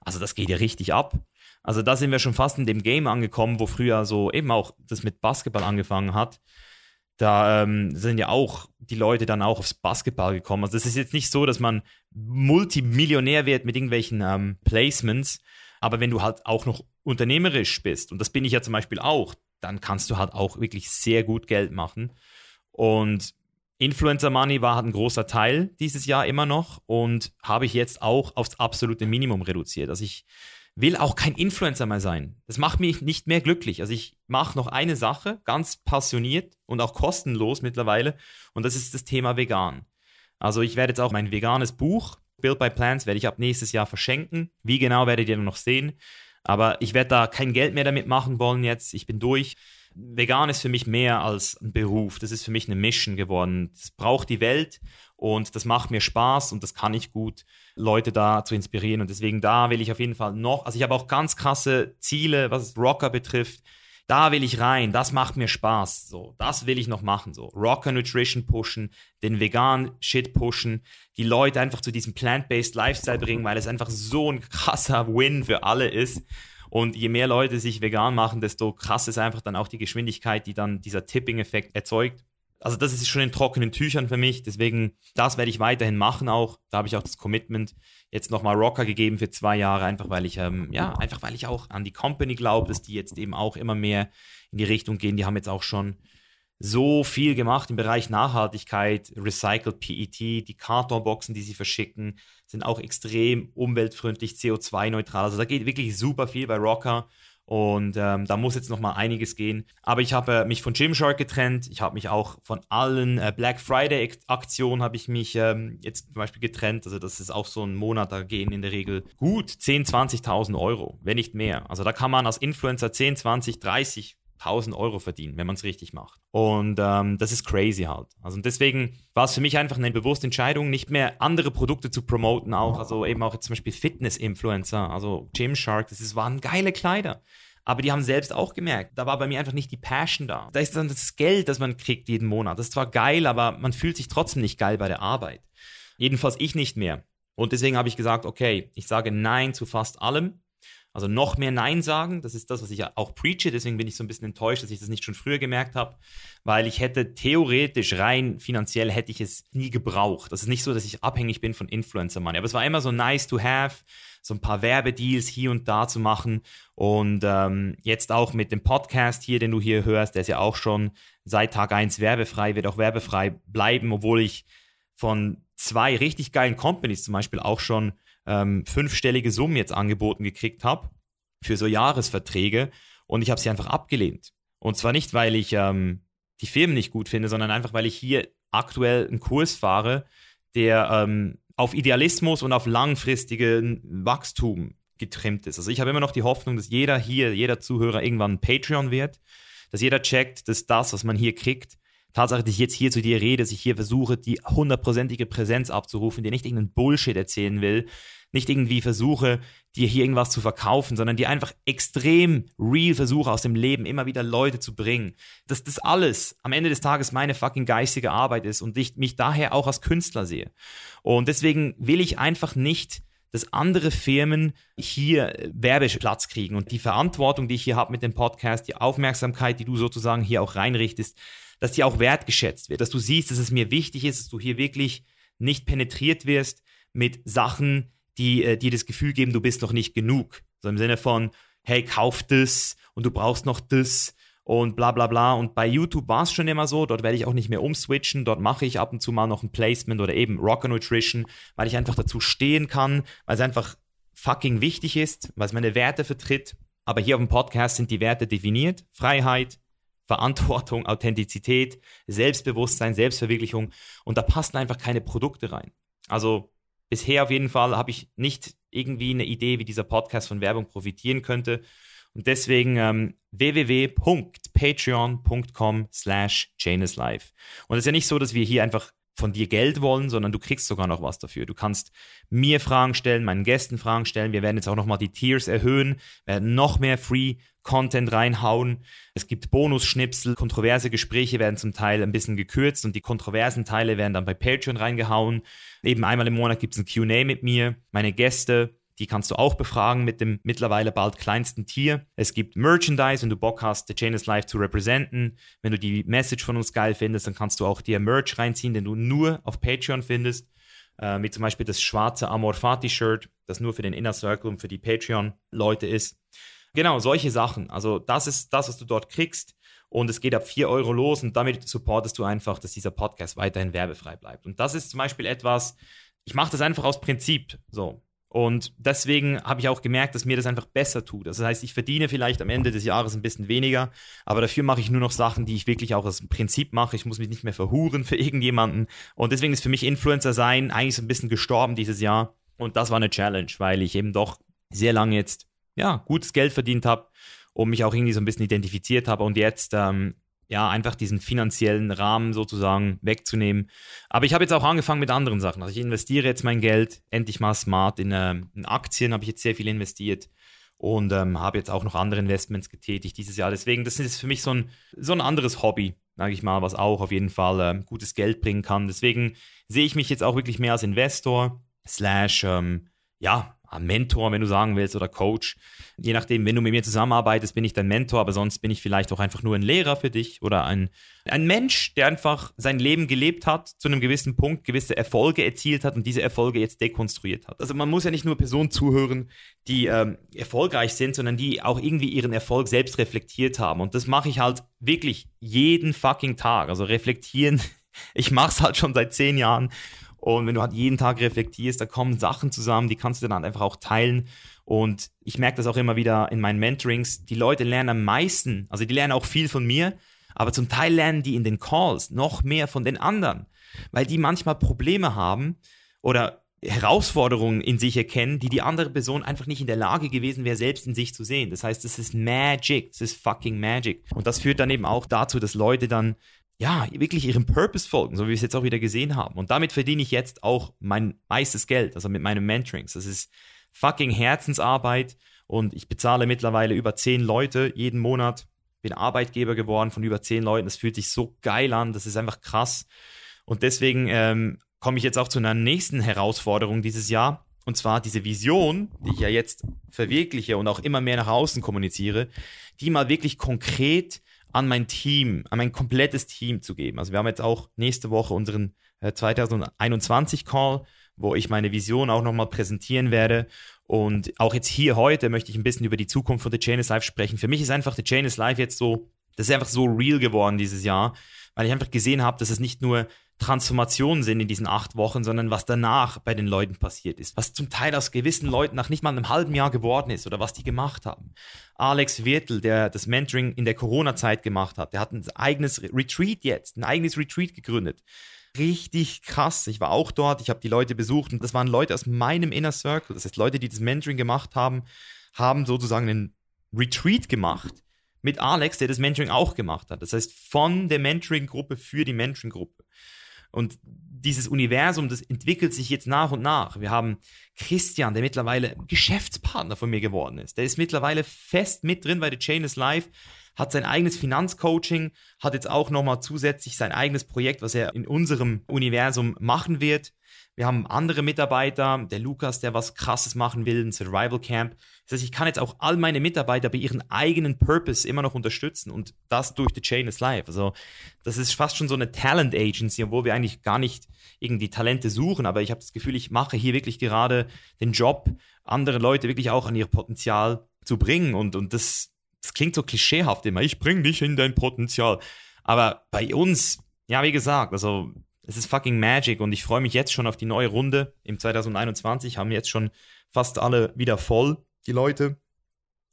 Also das geht ja richtig ab. Also da sind wir schon fast in dem Game angekommen, wo früher so eben auch das mit Basketball angefangen hat. Da ähm, sind ja auch die Leute dann auch aufs Basketball gekommen. Also es ist jetzt nicht so, dass man Multimillionär wird mit irgendwelchen ähm, Placements, aber wenn du halt auch noch unternehmerisch bist, und das bin ich ja zum Beispiel auch, dann kannst du halt auch wirklich sehr gut Geld machen. Und Influencer Money war halt ein großer Teil dieses Jahr immer noch und habe ich jetzt auch aufs absolute Minimum reduziert. Also ich will auch kein Influencer mehr sein. Das macht mich nicht mehr glücklich. Also ich mache noch eine Sache, ganz passioniert und auch kostenlos mittlerweile, und das ist das Thema vegan. Also ich werde jetzt auch mein veganes Buch, Build by Plants, werde ich ab nächstes Jahr verschenken. Wie genau werdet ihr noch sehen. Aber ich werde da kein Geld mehr damit machen wollen jetzt. Ich bin durch. Vegan ist für mich mehr als ein Beruf. Das ist für mich eine Mission geworden. Das braucht die Welt und das macht mir Spaß und das kann ich gut, Leute da zu inspirieren. Und deswegen da will ich auf jeden Fall noch, also ich habe auch ganz krasse Ziele, was Rocker betrifft. da will ich rein, das macht mir Spaß, so, das will ich noch machen, so, Rocker Nutrition pushen, den vegan Shit pushen, die Leute einfach zu diesem plant-based Lifestyle bringen, weil es einfach so ein krasser Win für alle ist. Und je mehr Leute sich vegan machen, desto krass ist einfach dann auch die Geschwindigkeit, die dann dieser Tipping-Effekt erzeugt. Also das ist schon in trockenen Tüchern für mich. Deswegen, das werde ich weiterhin machen auch. Da habe ich auch das Commitment jetzt nochmal Rocker gegeben für zwei Jahre, einfach weil ich, ähm, ja, einfach weil ich auch an die Company glaube, dass die jetzt eben auch immer mehr in die Richtung gehen. Die haben jetzt auch schon so viel gemacht im Bereich Nachhaltigkeit, Recycled PET, die Kartonboxen, die sie verschicken, sind auch extrem umweltfreundlich, CO2-neutral. Also da geht wirklich super viel bei Rocker. Und ähm, da muss jetzt noch mal einiges gehen. Aber ich habe äh, mich von Gymshark getrennt. Ich habe mich auch von allen äh, Black Friday Aktionen habe ich mich ähm, jetzt zum Beispiel getrennt. Also das ist auch so ein Monat, da gehen in der Regel gut 10, 20.000 Euro, wenn nicht mehr. Also da kann man als Influencer 10, 20, 30 1000 Euro verdienen, wenn man es richtig macht. Und ähm, das ist crazy halt. Also deswegen war es für mich einfach eine bewusste Entscheidung, nicht mehr andere Produkte zu promoten, auch, also eben auch jetzt zum Beispiel Fitness-Influencer, also Gymshark, das ist, waren geile Kleider. Aber die haben selbst auch gemerkt, da war bei mir einfach nicht die Passion da. Da ist dann das Geld, das man kriegt jeden Monat. Das ist zwar geil, aber man fühlt sich trotzdem nicht geil bei der Arbeit. Jedenfalls ich nicht mehr. Und deswegen habe ich gesagt, okay, ich sage Nein zu fast allem. Also noch mehr Nein sagen, das ist das, was ich auch preache. Deswegen bin ich so ein bisschen enttäuscht, dass ich das nicht schon früher gemerkt habe, weil ich hätte theoretisch rein finanziell hätte ich es nie gebraucht. Das ist nicht so, dass ich abhängig bin von Influencer Money, aber es war immer so nice to have, so ein paar Werbedeals hier und da zu machen und ähm, jetzt auch mit dem Podcast hier, den du hier hörst, der ist ja auch schon seit Tag 1 werbefrei, wird auch werbefrei bleiben, obwohl ich von zwei richtig geilen Companies zum Beispiel auch schon ähm, fünfstellige Summen jetzt angeboten gekriegt habe für so Jahresverträge und ich habe sie einfach abgelehnt. Und zwar nicht, weil ich ähm, die Firmen nicht gut finde, sondern einfach, weil ich hier aktuell einen Kurs fahre, der ähm, auf Idealismus und auf langfristigen Wachstum getrimmt ist. Also ich habe immer noch die Hoffnung, dass jeder hier, jeder Zuhörer irgendwann ein Patreon wird, dass jeder checkt, dass das, was man hier kriegt, Tatsache, dass ich jetzt hier zu dir rede, dass ich hier versuche, die hundertprozentige Präsenz abzurufen, dir nicht irgendeinen Bullshit erzählen will, nicht irgendwie versuche, dir hier irgendwas zu verkaufen, sondern dir einfach extrem real versuche aus dem Leben immer wieder Leute zu bringen. Dass das alles am Ende des Tages meine fucking geistige Arbeit ist und ich mich daher auch als Künstler sehe. Und deswegen will ich einfach nicht dass andere Firmen hier Werbeplatz kriegen und die Verantwortung, die ich hier habe mit dem Podcast, die Aufmerksamkeit, die du sozusagen hier auch reinrichtest, dass die auch wertgeschätzt wird, dass du siehst, dass es mir wichtig ist, dass du hier wirklich nicht penetriert wirst mit Sachen, die äh, dir das Gefühl geben, du bist noch nicht genug. So im Sinne von, hey, kauf das und du brauchst noch das und bla bla bla. Und bei YouTube war es schon immer so, dort werde ich auch nicht mehr umswitchen, dort mache ich ab und zu mal noch ein Placement oder eben Rocker Nutrition, weil ich einfach dazu stehen kann, weil es einfach fucking wichtig ist, weil es meine Werte vertritt. Aber hier auf dem Podcast sind die Werte definiert. Freiheit, Verantwortung, Authentizität, Selbstbewusstsein, Selbstverwirklichung und da passen einfach keine Produkte rein. Also bisher auf jeden Fall habe ich nicht irgendwie eine Idee, wie dieser Podcast von Werbung profitieren könnte. Und deswegen ähm, www.patreon.com slash Life. Und es ist ja nicht so, dass wir hier einfach von dir Geld wollen, sondern du kriegst sogar noch was dafür. Du kannst mir Fragen stellen, meinen Gästen Fragen stellen. Wir werden jetzt auch nochmal die Tiers erhöhen, werden noch mehr Free Content reinhauen. Es gibt Bonusschnipsel, kontroverse Gespräche werden zum Teil ein bisschen gekürzt und die kontroversen Teile werden dann bei Patreon reingehauen. Eben einmal im Monat gibt es ein QA mit mir, meine Gäste. Die kannst du auch befragen mit dem mittlerweile bald kleinsten Tier. Es gibt Merchandise, wenn du Bock hast, The Chain is Life zu representen. Wenn du die Message von uns geil findest, dann kannst du auch dir Merch reinziehen, den du nur auf Patreon findest. Äh, wie zum Beispiel das schwarze Amor Fati Shirt, das nur für den Inner Circle und für die Patreon-Leute ist. Genau, solche Sachen. Also das ist das, was du dort kriegst. Und es geht ab 4 Euro los und damit supportest du einfach, dass dieser Podcast weiterhin werbefrei bleibt. Und das ist zum Beispiel etwas, ich mache das einfach aus Prinzip so. Und deswegen habe ich auch gemerkt, dass mir das einfach besser tut. Das heißt, ich verdiene vielleicht am Ende des Jahres ein bisschen weniger, aber dafür mache ich nur noch Sachen, die ich wirklich auch aus Prinzip mache. Ich muss mich nicht mehr verhuren für irgendjemanden. Und deswegen ist für mich Influencer sein eigentlich so ein bisschen gestorben dieses Jahr. Und das war eine Challenge, weil ich eben doch sehr lange jetzt ja, gutes Geld verdient habe und mich auch irgendwie so ein bisschen identifiziert habe und jetzt ähm, ja einfach diesen finanziellen Rahmen sozusagen wegzunehmen. Aber ich habe jetzt auch angefangen mit anderen Sachen. Also ich investiere jetzt mein Geld endlich mal smart in, äh, in Aktien, habe ich jetzt sehr viel investiert und ähm, habe jetzt auch noch andere Investments getätigt dieses Jahr. Deswegen, das ist für mich so ein, so ein anderes Hobby, sage ich mal, was auch auf jeden Fall ähm, gutes Geld bringen kann. Deswegen sehe ich mich jetzt auch wirklich mehr als Investor, slash, ähm, ja, Mentor, wenn du sagen willst, oder Coach. Je nachdem, wenn du mit mir zusammenarbeitest, bin ich dein Mentor, aber sonst bin ich vielleicht auch einfach nur ein Lehrer für dich oder ein, ein Mensch, der einfach sein Leben gelebt hat, zu einem gewissen Punkt gewisse Erfolge erzielt hat und diese Erfolge jetzt dekonstruiert hat. Also man muss ja nicht nur Personen zuhören, die ähm, erfolgreich sind, sondern die auch irgendwie ihren Erfolg selbst reflektiert haben. Und das mache ich halt wirklich jeden fucking Tag. Also reflektieren, ich mache es halt schon seit zehn Jahren und wenn du halt jeden Tag reflektierst, da kommen Sachen zusammen, die kannst du dann einfach auch teilen. Und ich merke das auch immer wieder in meinen Mentorings. Die Leute lernen am meisten, also die lernen auch viel von mir, aber zum Teil lernen die in den Calls noch mehr von den anderen, weil die manchmal Probleme haben oder Herausforderungen in sich erkennen, die die andere Person einfach nicht in der Lage gewesen wäre, selbst in sich zu sehen. Das heißt, es ist Magic, es ist fucking Magic. Und das führt dann eben auch dazu, dass Leute dann ja, wirklich ihrem Purpose folgen, so wie wir es jetzt auch wieder gesehen haben. Und damit verdiene ich jetzt auch mein meistes Geld, also mit meinen Mentorings. Das ist fucking Herzensarbeit und ich bezahle mittlerweile über zehn Leute jeden Monat. Bin Arbeitgeber geworden von über zehn Leuten. Das fühlt sich so geil an. Das ist einfach krass. Und deswegen ähm, komme ich jetzt auch zu einer nächsten Herausforderung dieses Jahr. Und zwar diese Vision, die ich ja jetzt verwirkliche und auch immer mehr nach außen kommuniziere, die mal wirklich konkret an mein Team, an mein komplettes Team zu geben. Also wir haben jetzt auch nächste Woche unseren äh, 2021 Call, wo ich meine Vision auch nochmal präsentieren werde. Und auch jetzt hier heute möchte ich ein bisschen über die Zukunft von The Chain is Life sprechen. Für mich ist einfach The Chain is Life jetzt so, das ist einfach so real geworden dieses Jahr, weil ich einfach gesehen habe, dass es nicht nur Transformationen sind in diesen acht Wochen, sondern was danach bei den Leuten passiert ist. Was zum Teil aus gewissen Leuten nach nicht mal einem halben Jahr geworden ist oder was die gemacht haben. Alex Wirtel, der das Mentoring in der Corona-Zeit gemacht hat, der hat ein eigenes Retreat jetzt, ein eigenes Retreat gegründet. Richtig krass. Ich war auch dort, ich habe die Leute besucht und das waren Leute aus meinem Inner Circle. Das heißt, Leute, die das Mentoring gemacht haben, haben sozusagen einen Retreat gemacht mit Alex, der das Mentoring auch gemacht hat. Das heißt, von der Mentoring-Gruppe für die Mentoring-Gruppe. Und dieses Universum, das entwickelt sich jetzt nach und nach. Wir haben Christian, der mittlerweile Geschäftspartner von mir geworden ist. Der ist mittlerweile fest mit drin bei The Chain is Life, hat sein eigenes Finanzcoaching, hat jetzt auch nochmal zusätzlich sein eigenes Projekt, was er in unserem Universum machen wird. Wir haben andere Mitarbeiter, der Lukas, der was Krasses machen will, ein Survival Camp. Das heißt, ich kann jetzt auch all meine Mitarbeiter bei ihren eigenen Purpose immer noch unterstützen und das durch The Chain is Life. Also, das ist fast schon so eine Talent Agency, obwohl wir eigentlich gar nicht irgendwie Talente suchen, aber ich habe das Gefühl, ich mache hier wirklich gerade den Job, andere Leute wirklich auch an ihr Potenzial zu bringen und, und das, das klingt so klischeehaft immer. Ich bringe dich in dein Potenzial. Aber bei uns, ja, wie gesagt, also es ist fucking Magic und ich freue mich jetzt schon auf die neue Runde im 2021. Haben jetzt schon fast alle wieder voll, die Leute.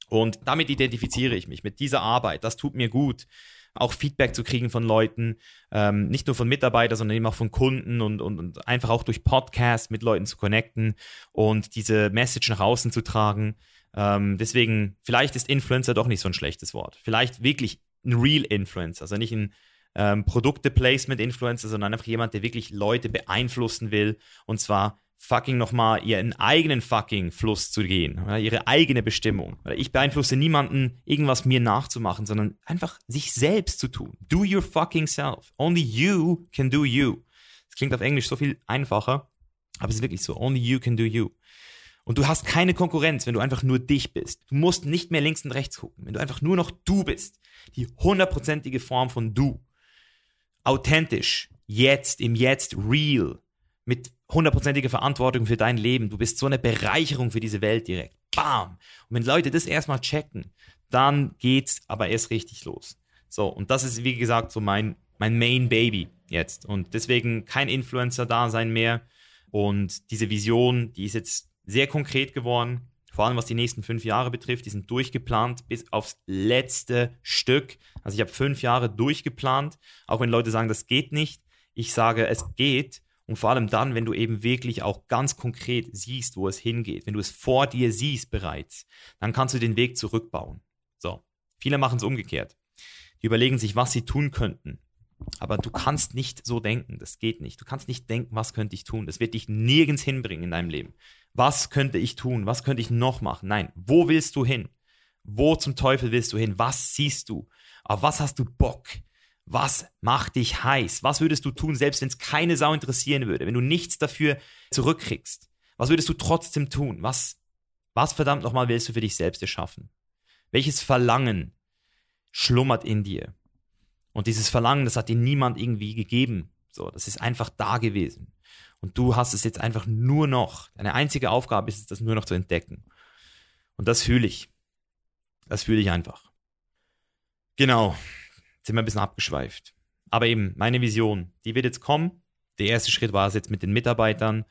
Und damit identifiziere ich mich mit dieser Arbeit. Das tut mir gut. Auch Feedback zu kriegen von Leuten, ähm, nicht nur von Mitarbeitern, sondern eben auch von Kunden und, und, und einfach auch durch Podcasts mit Leuten zu connecten und diese Message nach außen zu tragen. Ähm, deswegen, vielleicht ist Influencer doch nicht so ein schlechtes Wort. Vielleicht wirklich ein Real Influencer, also nicht ein ähm, Produkte-Placement-Influencer, sondern einfach jemand, der wirklich Leute beeinflussen will und zwar fucking nochmal ihren eigenen fucking Fluss zu gehen, oder ihre eigene Bestimmung. Ich beeinflusse niemanden, irgendwas mir nachzumachen, sondern einfach sich selbst zu tun. Do your fucking self. Only you can do you. Das klingt auf Englisch so viel einfacher, aber es ist wirklich so. Only you can do you. Und du hast keine Konkurrenz, wenn du einfach nur dich bist. Du musst nicht mehr links und rechts gucken. Wenn du einfach nur noch du bist. Die hundertprozentige Form von du authentisch, jetzt, im Jetzt, real, mit hundertprozentiger Verantwortung für dein Leben. Du bist so eine Bereicherung für diese Welt direkt. Bam! Und wenn Leute das erstmal checken, dann geht's aber erst richtig los. So, und das ist, wie gesagt, so mein, mein Main Baby jetzt. Und deswegen kein Influencer-Dasein mehr. Und diese Vision, die ist jetzt sehr konkret geworden vor allem was die nächsten fünf Jahre betrifft, die sind durchgeplant bis aufs letzte Stück. Also ich habe fünf Jahre durchgeplant, auch wenn Leute sagen, das geht nicht. Ich sage, es geht. Und vor allem dann, wenn du eben wirklich auch ganz konkret siehst, wo es hingeht, wenn du es vor dir siehst bereits, dann kannst du den Weg zurückbauen. So, viele machen es umgekehrt. Die überlegen sich, was sie tun könnten. Aber du kannst nicht so denken, das geht nicht. Du kannst nicht denken, was könnte ich tun. Das wird dich nirgends hinbringen in deinem Leben. was könnte ich tun? Was könnte ich noch machen? Nein, wo willst du hin? Wo zum Teufel willst du hin? Was siehst du? Auf was hast du Bock? Was macht dich heiß? Was würdest du tun, selbst wenn es keine Sau interessieren würde, wenn du nichts dafür zurückkriegst? Was würdest du trotzdem tun? Was, was verdammt nochmal willst du für dich selbst erschaffen? Welches Verlangen schlummert in dir? Und dieses Verlangen, das hat dir niemand irgendwie gegeben. So, das ist einfach da gewesen. Und du hast es jetzt einfach nur noch. Deine einzige Aufgabe ist es, das nur noch zu entdecken. Und das fühle ich. Das fühle ich einfach. Genau. Jetzt sind wir ein bisschen abgeschweift. Aber eben, meine Vision, die wird jetzt kommen. Der erste Schritt war es jetzt mit den Mitarbeitern,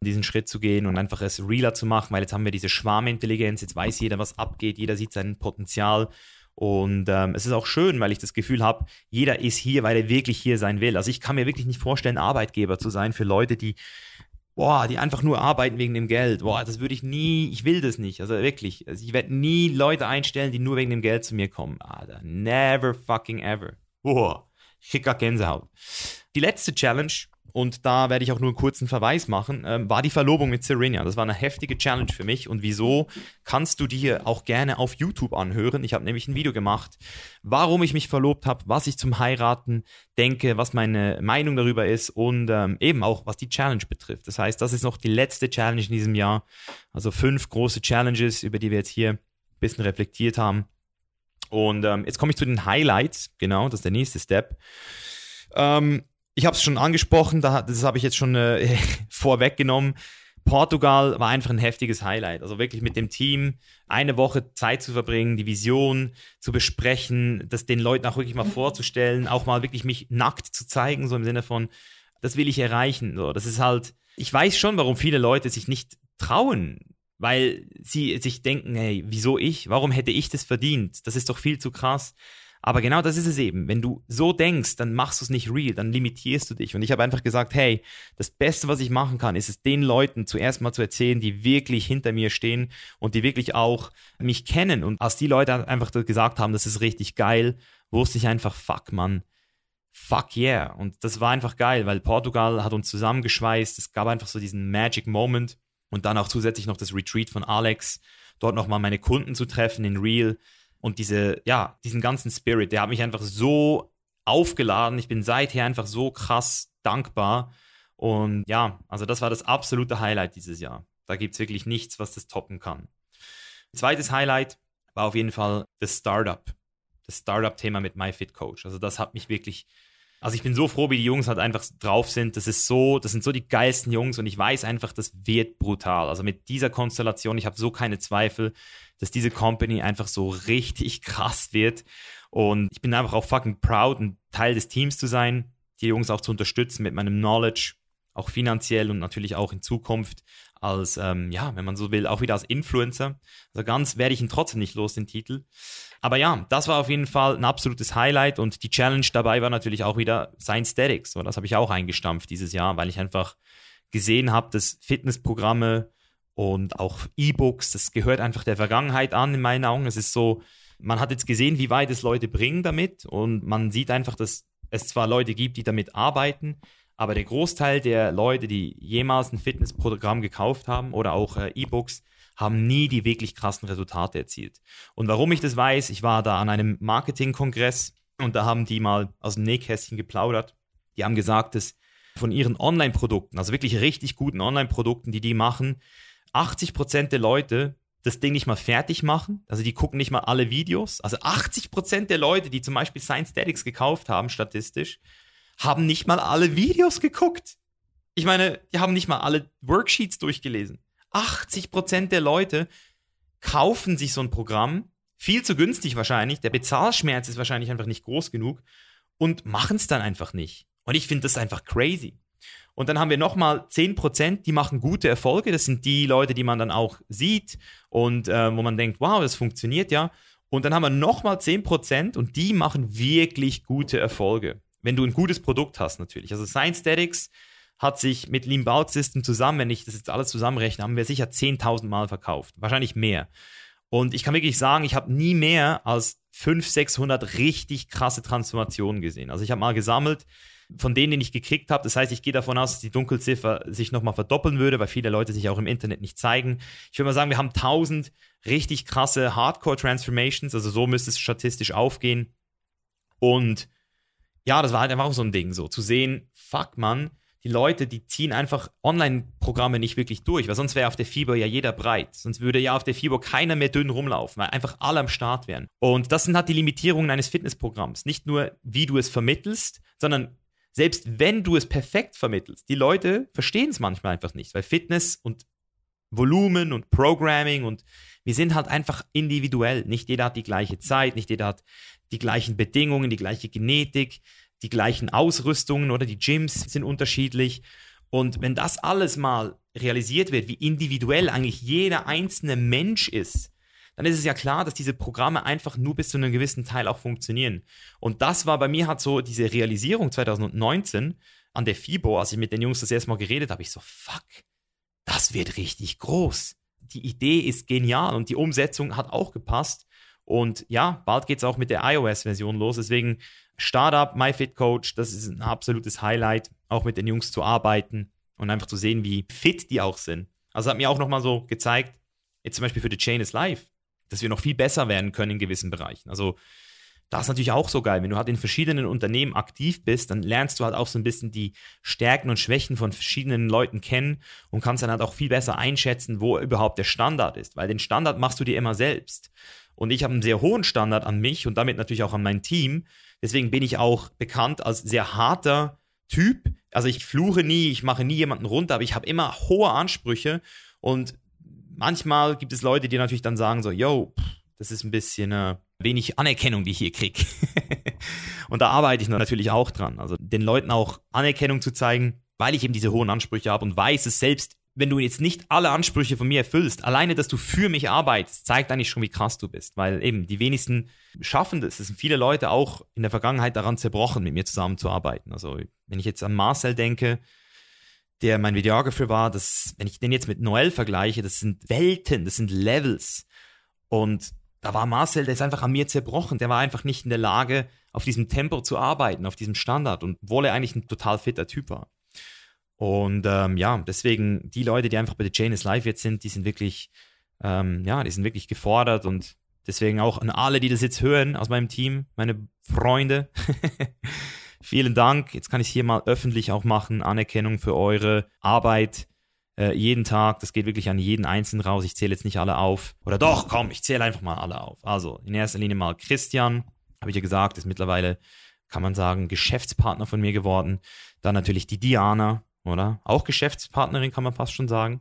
diesen Schritt zu gehen und einfach es realer zu machen, weil jetzt haben wir diese Schwarmintelligenz, jetzt weiß jeder, was abgeht, jeder sieht sein Potenzial und ähm, es ist auch schön, weil ich das Gefühl habe, jeder ist hier, weil er wirklich hier sein will. Also ich kann mir wirklich nicht vorstellen, Arbeitgeber zu sein für Leute, die, boah, die einfach nur arbeiten wegen dem Geld. Boah, das würde ich nie, ich will das nicht. Also wirklich. Also ich werde nie Leute einstellen, die nur wegen dem Geld zu mir kommen. Alter, never fucking ever. Boah, ich krieg gar Gänsehaut. Die letzte Challenge und da werde ich auch nur einen kurzen Verweis machen, ähm, war die Verlobung mit Serena. Das war eine heftige Challenge für mich und wieso kannst du dir auch gerne auf YouTube anhören. Ich habe nämlich ein Video gemacht, warum ich mich verlobt habe, was ich zum Heiraten denke, was meine Meinung darüber ist und ähm, eben auch was die Challenge betrifft. Das heißt, das ist noch die letzte Challenge in diesem Jahr. Also fünf große Challenges, über die wir jetzt hier ein bisschen reflektiert haben. Und ähm, jetzt komme ich zu den Highlights. Genau, das ist der nächste Step. Ähm, ich habe es schon angesprochen, da, das habe ich jetzt schon äh, vorweggenommen. Portugal war einfach ein heftiges Highlight. Also wirklich mit dem Team eine Woche Zeit zu verbringen, die Vision zu besprechen, das den Leuten auch wirklich mal vorzustellen, auch mal wirklich mich nackt zu zeigen, so im Sinne von, das will ich erreichen. So, das ist halt, ich weiß schon, warum viele Leute sich nicht trauen, weil sie sich denken, hey, wieso ich? Warum hätte ich das verdient? Das ist doch viel zu krass. Aber genau das ist es eben. Wenn du so denkst, dann machst du es nicht real, dann limitierst du dich. Und ich habe einfach gesagt, hey, das Beste, was ich machen kann, ist es den Leuten zuerst mal zu erzählen, die wirklich hinter mir stehen und die wirklich auch mich kennen. Und als die Leute einfach gesagt haben, das ist richtig geil, wusste ich einfach, fuck, Mann. Fuck yeah. Und das war einfach geil, weil Portugal hat uns zusammengeschweißt. Es gab einfach so diesen Magic Moment. Und dann auch zusätzlich noch das Retreat von Alex, dort nochmal meine Kunden zu treffen in Real und diese, ja, diesen ganzen Spirit, der hat mich einfach so aufgeladen. Ich bin seither einfach so krass dankbar. Und ja, also das war das absolute Highlight dieses Jahr. Da gibt es wirklich nichts, was das toppen kann. Zweites Highlight war auf jeden Fall das Startup. Das Startup-Thema mit MyFitCoach. Also das hat mich wirklich also ich bin so froh, wie die Jungs halt einfach drauf sind. Das ist so, das sind so die geilsten Jungs und ich weiß einfach, das wird brutal. Also mit dieser Konstellation, ich habe so keine Zweifel, dass diese Company einfach so richtig krass wird. Und ich bin einfach auch fucking proud, ein Teil des Teams zu sein, die Jungs auch zu unterstützen mit meinem Knowledge, auch finanziell und natürlich auch in Zukunft als, ähm, ja, wenn man so will, auch wieder als Influencer. Also ganz werde ich ihn trotzdem nicht los, den Titel. Aber ja, das war auf jeden Fall ein absolutes Highlight und die Challenge dabei war natürlich auch wieder Science Statics. So, das habe ich auch eingestampft dieses Jahr, weil ich einfach gesehen habe, dass Fitnessprogramme und auch E-Books, das gehört einfach der Vergangenheit an in meinen Augen. Es ist so, man hat jetzt gesehen, wie weit es Leute bringen damit und man sieht einfach, dass es zwar Leute gibt, die damit arbeiten, aber der Großteil der Leute, die jemals ein Fitnessprogramm gekauft haben oder auch äh, E-Books, haben nie die wirklich krassen Resultate erzielt. Und warum ich das weiß, ich war da an einem Marketingkongress und da haben die mal aus dem Nähkästchen geplaudert. Die haben gesagt, dass von ihren Online-Produkten, also wirklich richtig guten Online-Produkten, die die machen, 80 Prozent der Leute das Ding nicht mal fertig machen. Also die gucken nicht mal alle Videos. Also 80 Prozent der Leute, die zum Beispiel Science Statics gekauft haben, statistisch, haben nicht mal alle Videos geguckt. Ich meine, die haben nicht mal alle Worksheets durchgelesen. 80 Prozent der Leute kaufen sich so ein Programm, viel zu günstig wahrscheinlich, der Bezahlschmerz ist wahrscheinlich einfach nicht groß genug und machen es dann einfach nicht. Und ich finde das einfach crazy. Und dann haben wir nochmal 10%, die machen gute Erfolge. Das sind die Leute, die man dann auch sieht und äh, wo man denkt, wow, das funktioniert ja. Und dann haben wir nochmal 10% und die machen wirklich gute Erfolge. Wenn du ein gutes Produkt hast, natürlich. Also Science Statics hat sich mit Lean Bulk System zusammen, wenn ich das jetzt alles zusammenrechne, haben wir sicher 10.000 Mal verkauft. Wahrscheinlich mehr. Und ich kann wirklich sagen, ich habe nie mehr als 500, 600 richtig krasse Transformationen gesehen. Also ich habe mal gesammelt, von denen, den ich gekriegt habe. Das heißt, ich gehe davon aus, dass die Dunkelziffer sich nochmal verdoppeln würde, weil viele Leute sich auch im Internet nicht zeigen. Ich würde mal sagen, wir haben 1000 richtig krasse Hardcore-Transformations, also so müsste es statistisch aufgehen. Und ja, das war halt einfach auch so ein Ding, so zu sehen, fuck man, die Leute, die ziehen einfach Online-Programme nicht wirklich durch, weil sonst wäre auf der FIBO ja jeder breit. Sonst würde ja auf der FIBO keiner mehr dünn rumlaufen, weil einfach alle am Start wären. Und das sind halt die Limitierungen eines Fitnessprogramms. Nicht nur, wie du es vermittelst, sondern selbst wenn du es perfekt vermittelst, die Leute verstehen es manchmal einfach nicht, weil Fitness und Volumen und Programming und wir sind halt einfach individuell. Nicht jeder hat die gleiche Zeit, nicht jeder hat die gleichen Bedingungen, die gleiche Genetik, die gleichen Ausrüstungen oder die Gyms sind unterschiedlich. Und wenn das alles mal realisiert wird, wie individuell eigentlich jeder einzelne Mensch ist, dann ist es ja klar, dass diese Programme einfach nur bis zu einem gewissen Teil auch funktionieren. Und das war bei mir halt so diese Realisierung 2019 an der FIBO, als ich mit den Jungs das erste Mal geredet habe, ich so, fuck, das wird richtig groß. Die Idee ist genial und die Umsetzung hat auch gepasst. Und ja, bald geht es auch mit der iOS-Version los. Deswegen Startup, MyFitCoach, das ist ein absolutes Highlight, auch mit den Jungs zu arbeiten und einfach zu sehen, wie fit die auch sind. Also hat mir auch nochmal so gezeigt, jetzt zum Beispiel für The Chain is Life, dass wir noch viel besser werden können in gewissen Bereichen. Also das ist natürlich auch so geil. Wenn du halt in verschiedenen Unternehmen aktiv bist, dann lernst du halt auch so ein bisschen die Stärken und Schwächen von verschiedenen Leuten kennen und kannst dann halt auch viel besser einschätzen, wo überhaupt der Standard ist. Weil den Standard machst du dir immer selbst. Und ich habe einen sehr hohen Standard an mich und damit natürlich auch an mein Team. Deswegen bin ich auch bekannt als sehr harter Typ. Also ich fluche nie, ich mache nie jemanden runter, aber ich habe immer hohe Ansprüche und manchmal gibt es Leute, die natürlich dann sagen so, yo, das ist ein bisschen äh, wenig Anerkennung, die ich hier kriege. und da arbeite ich natürlich auch dran. Also den Leuten auch Anerkennung zu zeigen, weil ich eben diese hohen Ansprüche habe und weiß es selbst wenn du jetzt nicht alle Ansprüche von mir erfüllst, alleine, dass du für mich arbeitest, zeigt eigentlich schon, wie krass du bist. Weil eben die wenigsten schaffen das. Es sind viele Leute auch in der Vergangenheit daran zerbrochen, mit mir zusammenzuarbeiten. Also wenn ich jetzt an Marcel denke, der mein Videographer war, das, wenn ich den jetzt mit Noel vergleiche, das sind Welten, das sind Levels. Und da war Marcel, der ist einfach an mir zerbrochen. Der war einfach nicht in der Lage, auf diesem Tempo zu arbeiten, auf diesem Standard. Und obwohl er eigentlich ein total fitter Typ war. Und ähm, ja, deswegen die Leute, die einfach bei The Chain is Live jetzt sind, die sind wirklich, ähm, ja, die sind wirklich gefordert und deswegen auch an alle, die das jetzt hören aus meinem Team, meine Freunde, vielen Dank. Jetzt kann ich hier mal öffentlich auch machen. Anerkennung für eure Arbeit äh, jeden Tag. Das geht wirklich an jeden Einzelnen raus. Ich zähle jetzt nicht alle auf. Oder doch, komm, ich zähle einfach mal alle auf. Also in erster Linie mal Christian, habe ich ja gesagt, ist mittlerweile, kann man sagen, Geschäftspartner von mir geworden. Dann natürlich die Diana, oder? Auch Geschäftspartnerin kann man fast schon sagen.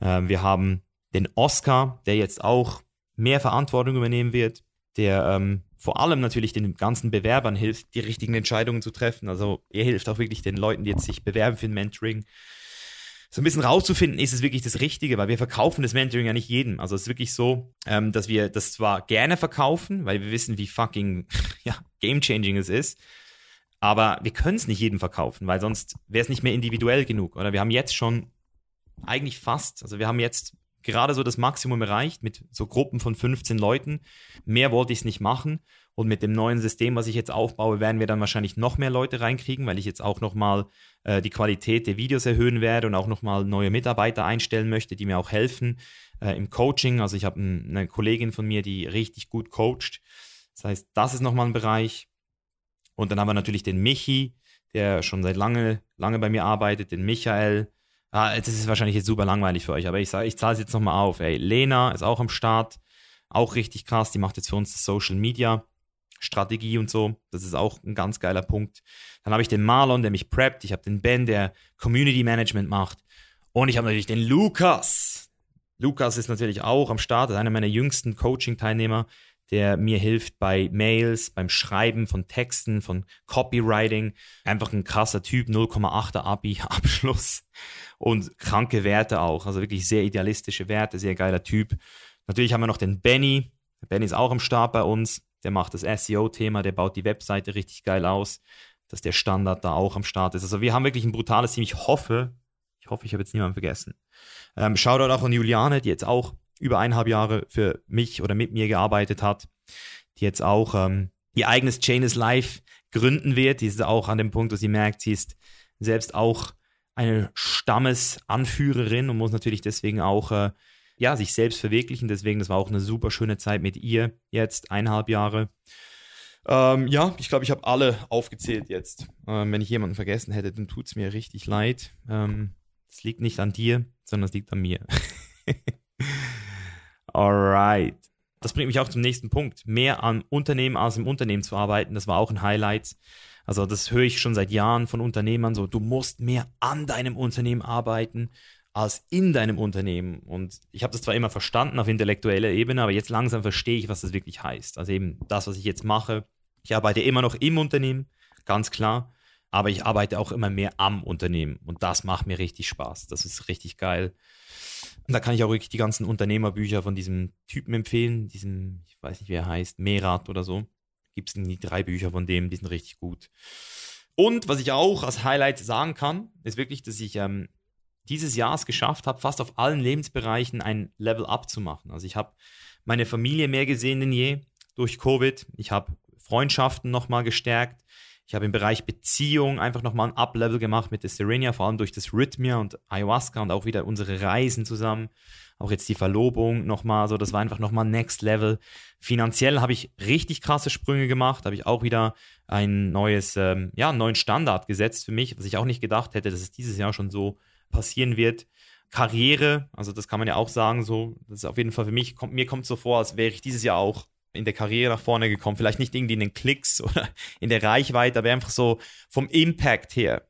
Ähm, wir haben den Oscar, der jetzt auch mehr Verantwortung übernehmen wird, der ähm, vor allem natürlich den ganzen Bewerbern hilft, die richtigen Entscheidungen zu treffen. Also er hilft auch wirklich den Leuten, die jetzt sich bewerben für ein Mentoring, so ein bisschen rauszufinden, ist es wirklich das Richtige, weil wir verkaufen das Mentoring ja nicht jedem. Also es ist wirklich so, ähm, dass wir das zwar gerne verkaufen, weil wir wissen, wie fucking ja, game-changing es ist, aber wir können es nicht jedem verkaufen, weil sonst wäre es nicht mehr individuell genug. Oder wir haben jetzt schon eigentlich fast, also wir haben jetzt gerade so das Maximum erreicht mit so Gruppen von 15 Leuten. Mehr wollte ich es nicht machen. Und mit dem neuen System, was ich jetzt aufbaue, werden wir dann wahrscheinlich noch mehr Leute reinkriegen, weil ich jetzt auch nochmal äh, die Qualität der Videos erhöhen werde und auch nochmal neue Mitarbeiter einstellen möchte, die mir auch helfen äh, im Coaching. Also ich habe eine Kollegin von mir, die richtig gut coacht. Das heißt, das ist nochmal ein Bereich. Und dann haben wir natürlich den Michi, der schon seit lange, lange bei mir arbeitet, den Michael. Ah, das ist wahrscheinlich jetzt super langweilig für euch, aber ich ich zahle es jetzt nochmal auf. Ey, Lena ist auch am Start, auch richtig krass. Die macht jetzt für uns Social Media Strategie und so. Das ist auch ein ganz geiler Punkt. Dann habe ich den Marlon, der mich preppt. Ich habe den Ben, der Community Management macht. Und ich habe natürlich den Lukas. Lukas ist natürlich auch am Start, ist einer meiner jüngsten Coaching-Teilnehmer der mir hilft bei Mails, beim Schreiben von Texten, von Copywriting. Einfach ein krasser Typ, 0,8er Abi-Abschluss und kranke Werte auch. Also wirklich sehr idealistische Werte, sehr geiler Typ. Natürlich haben wir noch den Benny. Benny ist auch am Start bei uns. Der macht das SEO-Thema, der baut die Webseite richtig geil aus, dass der Standard da auch am Start ist. Also wir haben wirklich ein brutales Team. Ich hoffe, ich hoffe, ich habe jetzt niemanden vergessen. Ähm, Shoutout auch an Juliane, die jetzt auch über eineinhalb Jahre für mich oder mit mir gearbeitet hat, die jetzt auch ähm, ihr eigenes Chain is Life gründen wird. Die ist auch an dem Punkt, wo sie merkt, sie ist selbst auch eine Stammesanführerin und muss natürlich deswegen auch äh, ja, sich selbst verwirklichen. Deswegen, das war auch eine super schöne Zeit mit ihr jetzt, eineinhalb Jahre. Ähm, ja, ich glaube, ich habe alle aufgezählt jetzt. Ähm, wenn ich jemanden vergessen hätte, dann tut es mir richtig leid. Ähm, es liegt nicht an dir, sondern es liegt an mir. Alright. Das bringt mich auch zum nächsten Punkt. Mehr am Unternehmen als im Unternehmen zu arbeiten, das war auch ein Highlight. Also das höre ich schon seit Jahren von Unternehmern so, du musst mehr an deinem Unternehmen arbeiten als in deinem Unternehmen. Und ich habe das zwar immer verstanden auf intellektueller Ebene, aber jetzt langsam verstehe ich, was das wirklich heißt. Also eben das, was ich jetzt mache. Ich arbeite immer noch im Unternehmen, ganz klar, aber ich arbeite auch immer mehr am Unternehmen. Und das macht mir richtig Spaß. Das ist richtig geil. Und da kann ich auch wirklich die ganzen Unternehmerbücher von diesem Typen empfehlen, diesem, ich weiß nicht, wie er heißt, Merat oder so. Gibt es die drei Bücher von dem, die sind richtig gut. Und was ich auch als Highlight sagen kann, ist wirklich, dass ich ähm, dieses Jahr es geschafft habe, fast auf allen Lebensbereichen ein Level up zu machen. Also ich habe meine Familie mehr gesehen denn je durch Covid. Ich habe Freundschaften nochmal gestärkt. Ich habe im Bereich Beziehung einfach nochmal ein Up-Level gemacht mit der Serenia, vor allem durch das Rhythmia und Ayahuasca und auch wieder unsere Reisen zusammen. Auch jetzt die Verlobung nochmal, so das war einfach nochmal Next Level. Finanziell habe ich richtig krasse Sprünge gemacht, habe ich auch wieder ein neues, ähm, ja, einen neuen Standard gesetzt für mich, was ich auch nicht gedacht hätte, dass es dieses Jahr schon so passieren wird. Karriere, also das kann man ja auch sagen, so, das ist auf jeden Fall für mich, kommt, mir kommt so vor, als wäre ich dieses Jahr auch in der Karriere nach vorne gekommen. Vielleicht nicht irgendwie in den Klicks oder in der Reichweite, aber einfach so vom Impact her.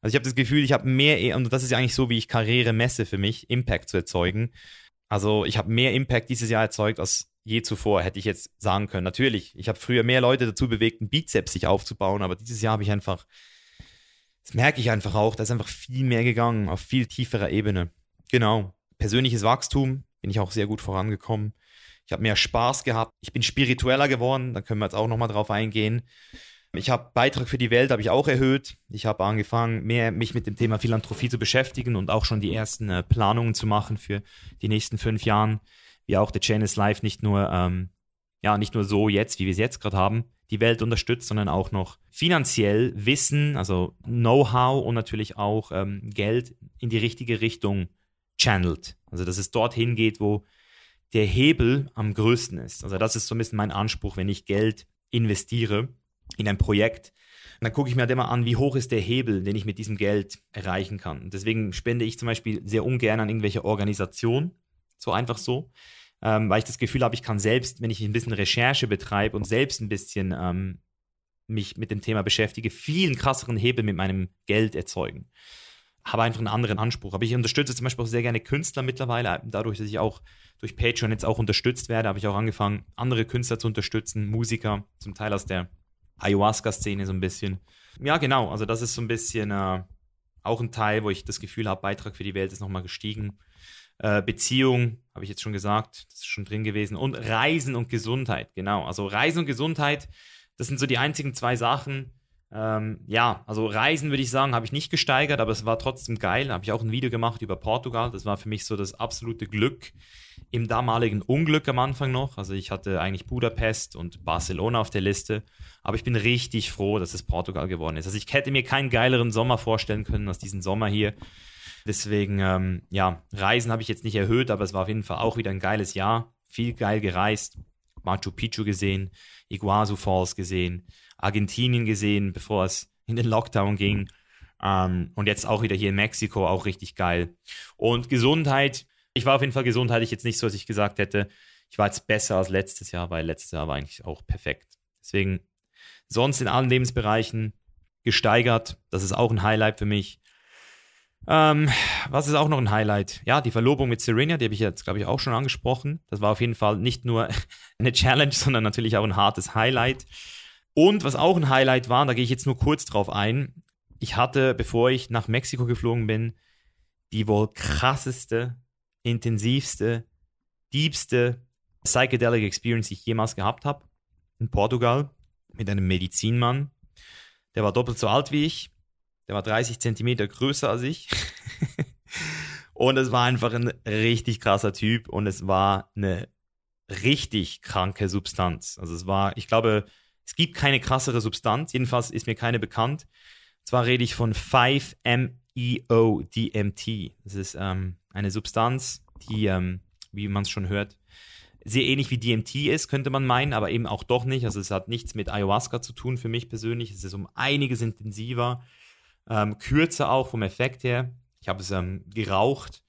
Also ich habe das Gefühl, ich habe mehr, und das ist ja eigentlich so, wie ich Karriere messe für mich, Impact zu erzeugen. Also ich habe mehr Impact dieses Jahr erzeugt als je zuvor, hätte ich jetzt sagen können. Natürlich, ich habe früher mehr Leute dazu bewegt, einen Bizeps sich aufzubauen, aber dieses Jahr habe ich einfach, das merke ich einfach auch, da ist einfach viel mehr gegangen, auf viel tieferer Ebene. Genau. Persönliches Wachstum, bin ich auch sehr gut vorangekommen. Ich habe mehr Spaß gehabt. Ich bin spiritueller geworden. Da können wir jetzt auch nochmal drauf eingehen. Ich habe Beitrag für die Welt habe ich auch erhöht. Ich habe angefangen, mehr mich mit dem Thema Philanthropie zu beschäftigen und auch schon die ersten äh, Planungen zu machen für die nächsten fünf Jahren. Wie auch der Chain is Life nicht nur, ähm, ja, nicht nur so jetzt, wie wir es jetzt gerade haben, die Welt unterstützt, sondern auch noch finanziell Wissen, also Know-how und natürlich auch ähm, Geld in die richtige Richtung channelt. Also dass es dorthin geht, wo der Hebel am größten ist. Also das ist so ein bisschen mein Anspruch, wenn ich Geld investiere in ein Projekt. dann gucke ich mir halt immer an, wie hoch ist der Hebel, den ich mit diesem Geld erreichen kann. Und deswegen spende ich zum Beispiel sehr ungern an irgendwelche Organisationen, so einfach so, ähm, weil ich das Gefühl habe, ich kann selbst, wenn ich ein bisschen Recherche betreibe und selbst ein bisschen ähm, mich mit dem Thema beschäftige, viel krasseren Hebel mit meinem Geld erzeugen habe einfach einen anderen Anspruch. Aber ich unterstütze zum Beispiel auch sehr gerne Künstler mittlerweile, dadurch, dass ich auch durch Patreon jetzt auch unterstützt werde, habe ich auch angefangen, andere Künstler zu unterstützen, Musiker, zum Teil aus der Ayahuasca-Szene so ein bisschen. Ja, genau, also das ist so ein bisschen äh, auch ein Teil, wo ich das Gefühl habe, Beitrag für die Welt ist nochmal gestiegen. Äh, Beziehung, habe ich jetzt schon gesagt, das ist schon drin gewesen. Und Reisen und Gesundheit, genau. Also Reisen und Gesundheit, das sind so die einzigen zwei Sachen, ähm, ja, also Reisen würde ich sagen, habe ich nicht gesteigert, aber es war trotzdem geil. Habe ich auch ein Video gemacht über Portugal. Das war für mich so das absolute Glück im damaligen Unglück am Anfang noch. Also ich hatte eigentlich Budapest und Barcelona auf der Liste, aber ich bin richtig froh, dass es Portugal geworden ist. Also ich hätte mir keinen geileren Sommer vorstellen können als diesen Sommer hier. Deswegen, ähm, ja, Reisen habe ich jetzt nicht erhöht, aber es war auf jeden Fall auch wieder ein geiles Jahr. Viel geil gereist, Machu Picchu gesehen, Iguazu Falls gesehen, Argentinien gesehen, bevor es in den Lockdown ging. Ähm, und jetzt auch wieder hier in Mexiko, auch richtig geil. Und Gesundheit, ich war auf jeden Fall gesundheitlich jetzt nicht so, dass ich gesagt hätte, ich war jetzt besser als letztes Jahr, weil letztes Jahr war eigentlich auch perfekt. Deswegen sonst in allen Lebensbereichen gesteigert. Das ist auch ein Highlight für mich. Ähm, was ist auch noch ein Highlight? Ja, die Verlobung mit Serena, die habe ich jetzt, glaube ich, auch schon angesprochen. Das war auf jeden Fall nicht nur eine Challenge, sondern natürlich auch ein hartes Highlight. Und was auch ein Highlight war, da gehe ich jetzt nur kurz drauf ein. Ich hatte, bevor ich nach Mexiko geflogen bin, die wohl krasseste, intensivste, diebste Psychedelic Experience, die ich jemals gehabt habe. In Portugal mit einem Medizinmann. Der war doppelt so alt wie ich. Der war 30 Zentimeter größer als ich. und es war einfach ein richtig krasser Typ und es war eine richtig kranke Substanz. Also es war, ich glaube, Es gibt keine krassere Substanz, jedenfalls ist mir keine bekannt. Und zwar rede ich von 5-MeO-DMT. Das ist ähm, eine Substanz, die, ähm, wie man es schon hört, sehr ähnlich wie DMT ist, könnte man meinen, aber eben auch doch nicht. Also es hat nichts mit Ayahuasca zu tun für mich persönlich. Es ist um einiges intensiver, ähm, kürzer auch vom Effekt her. Ich habe es ähm, geraucht,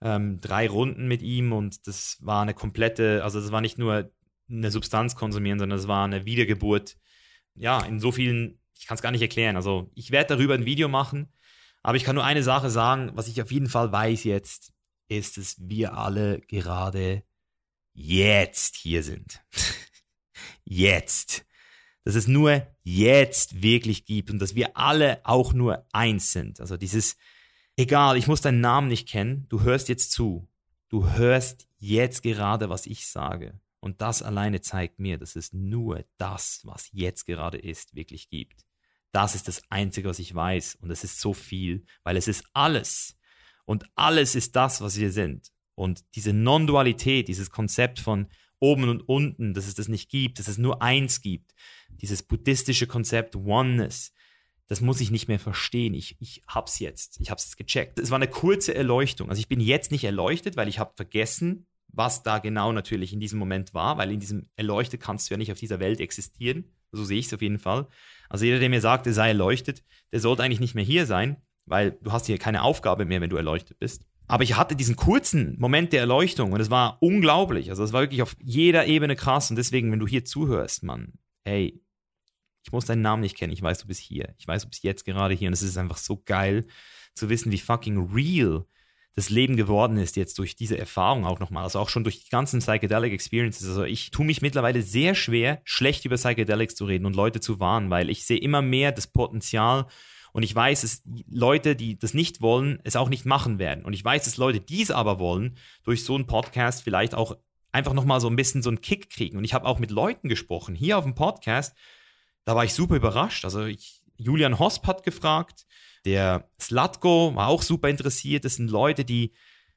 ähm, drei Runden mit ihm und das war eine komplette, also das war nicht nur eine Substanz konsumieren, sondern es war eine Wiedergeburt. Ja, in so vielen, ich kann es gar nicht erklären. Also ich werde darüber ein Video machen, aber ich kann nur eine Sache sagen, was ich auf jeden Fall weiß jetzt, ist, dass wir alle gerade jetzt hier sind. jetzt. Dass es nur jetzt wirklich gibt und dass wir alle auch nur eins sind. Also dieses, egal, ich muss deinen Namen nicht kennen, du hörst jetzt zu. Du hörst jetzt gerade, was ich sage. Und das alleine zeigt mir, dass es nur das, was jetzt gerade ist, wirklich gibt. Das ist das Einzige, was ich weiß. Und es ist so viel, weil es ist alles. Und alles ist das, was wir sind. Und diese Non-Dualität, dieses Konzept von oben und unten, dass es das nicht gibt, dass es nur eins gibt, dieses buddhistische Konzept Oneness, das muss ich nicht mehr verstehen. Ich, ich hab's jetzt. Ich hab's jetzt gecheckt. Es war eine kurze Erleuchtung. Also ich bin jetzt nicht erleuchtet, weil ich habe vergessen, was da genau natürlich in diesem Moment war, weil in diesem Erleuchtet kannst du ja nicht auf dieser Welt existieren. So sehe ich es auf jeden Fall. Also jeder, der mir sagt, er sei erleuchtet, der sollte eigentlich nicht mehr hier sein, weil du hast hier keine Aufgabe mehr, wenn du erleuchtet bist. Aber ich hatte diesen kurzen Moment der Erleuchtung und es war unglaublich. Also es war wirklich auf jeder Ebene krass und deswegen, wenn du hier zuhörst, Mann, hey, ich muss deinen Namen nicht kennen, ich weiß, du bist hier. Ich weiß, du bist jetzt gerade hier und es ist einfach so geil zu wissen, wie fucking real das Leben geworden ist jetzt durch diese Erfahrung auch nochmal, also auch schon durch die ganzen Psychedelic Experiences. Also ich tue mich mittlerweile sehr schwer, schlecht über Psychedelics zu reden und Leute zu warnen, weil ich sehe immer mehr das Potenzial und ich weiß, dass Leute, die das nicht wollen, es auch nicht machen werden. Und ich weiß, dass Leute, die es aber wollen, durch so einen Podcast vielleicht auch einfach nochmal so ein bisschen so einen Kick kriegen. Und ich habe auch mit Leuten gesprochen, hier auf dem Podcast, da war ich super überrascht. Also ich, Julian Hosp hat gefragt, der Slatko war auch super interessiert. Das sind Leute, die,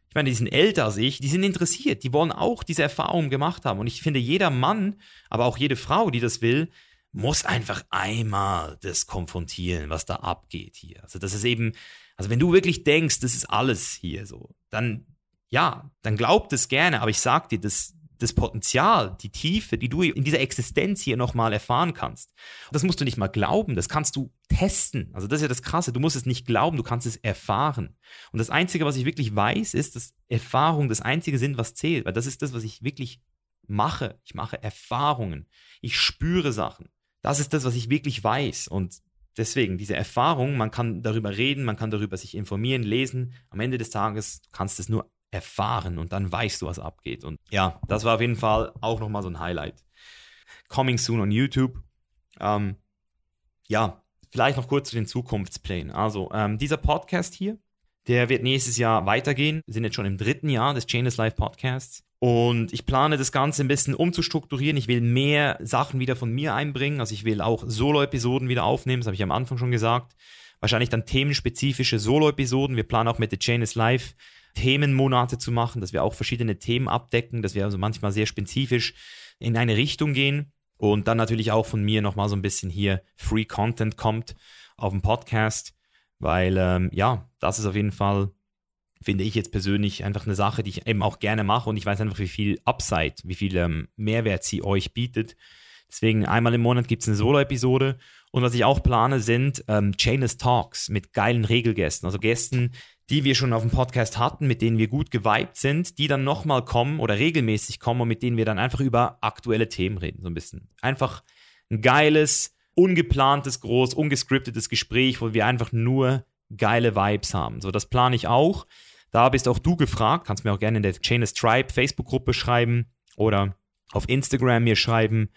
ich meine, die sind älter als ich, die sind interessiert, die wollen auch diese Erfahrung gemacht haben. Und ich finde, jeder Mann, aber auch jede Frau, die das will, muss einfach einmal das konfrontieren, was da abgeht hier. Also das ist eben, also wenn du wirklich denkst, das ist alles hier so, dann ja, dann glaubt es gerne, aber ich sag dir, das, das Potenzial, die Tiefe, die du in dieser Existenz hier nochmal erfahren kannst. Das musst du nicht mal glauben, das kannst du testen. Also das ist ja das Krasse, du musst es nicht glauben, du kannst es erfahren. Und das Einzige, was ich wirklich weiß, ist, dass Erfahrung das Einzige sind, was zählt, weil das ist das, was ich wirklich mache. Ich mache Erfahrungen. Ich spüre Sachen das ist das, was ich wirklich weiß. Und deswegen, diese Erfahrung, man kann darüber reden, man kann darüber sich informieren, lesen. Am Ende des Tages kannst du es nur erfahren und dann weißt du, was abgeht. Und ja, das war auf jeden Fall auch nochmal so ein Highlight. Coming soon on YouTube. Ähm, ja, vielleicht noch kurz zu den Zukunftsplänen. Also, ähm, dieser Podcast hier, der wird nächstes Jahr weitergehen. Wir sind jetzt schon im dritten Jahr des Chainless Life Podcasts. Und ich plane das Ganze ein bisschen umzustrukturieren. Ich will mehr Sachen wieder von mir einbringen. Also ich will auch Solo-Episoden wieder aufnehmen. Das habe ich am Anfang schon gesagt. Wahrscheinlich dann themenspezifische Solo-Episoden. Wir planen auch mit The Chain is Life Themenmonate zu machen, dass wir auch verschiedene Themen abdecken, dass wir also manchmal sehr spezifisch in eine Richtung gehen. Und dann natürlich auch von mir nochmal so ein bisschen hier Free Content kommt auf dem Podcast. Weil, ähm, ja, das ist auf jeden Fall finde ich jetzt persönlich einfach eine Sache, die ich eben auch gerne mache und ich weiß einfach, wie viel Upside, wie viel ähm, Mehrwert sie euch bietet. Deswegen einmal im Monat gibt es eine Solo-Episode und was ich auch plane, sind ähm, Chainless Talks mit geilen Regelgästen, also Gästen, die wir schon auf dem Podcast hatten, mit denen wir gut geweibt sind, die dann nochmal kommen oder regelmäßig kommen und mit denen wir dann einfach über aktuelle Themen reden, so ein bisschen. Einfach ein geiles, ungeplantes, groß, ungescriptetes Gespräch, wo wir einfach nur geile Vibes haben. So, das plane ich auch. Da bist auch du gefragt. Kannst mir auch gerne in der Chainless Tribe Facebook-Gruppe schreiben oder auf Instagram mir schreiben,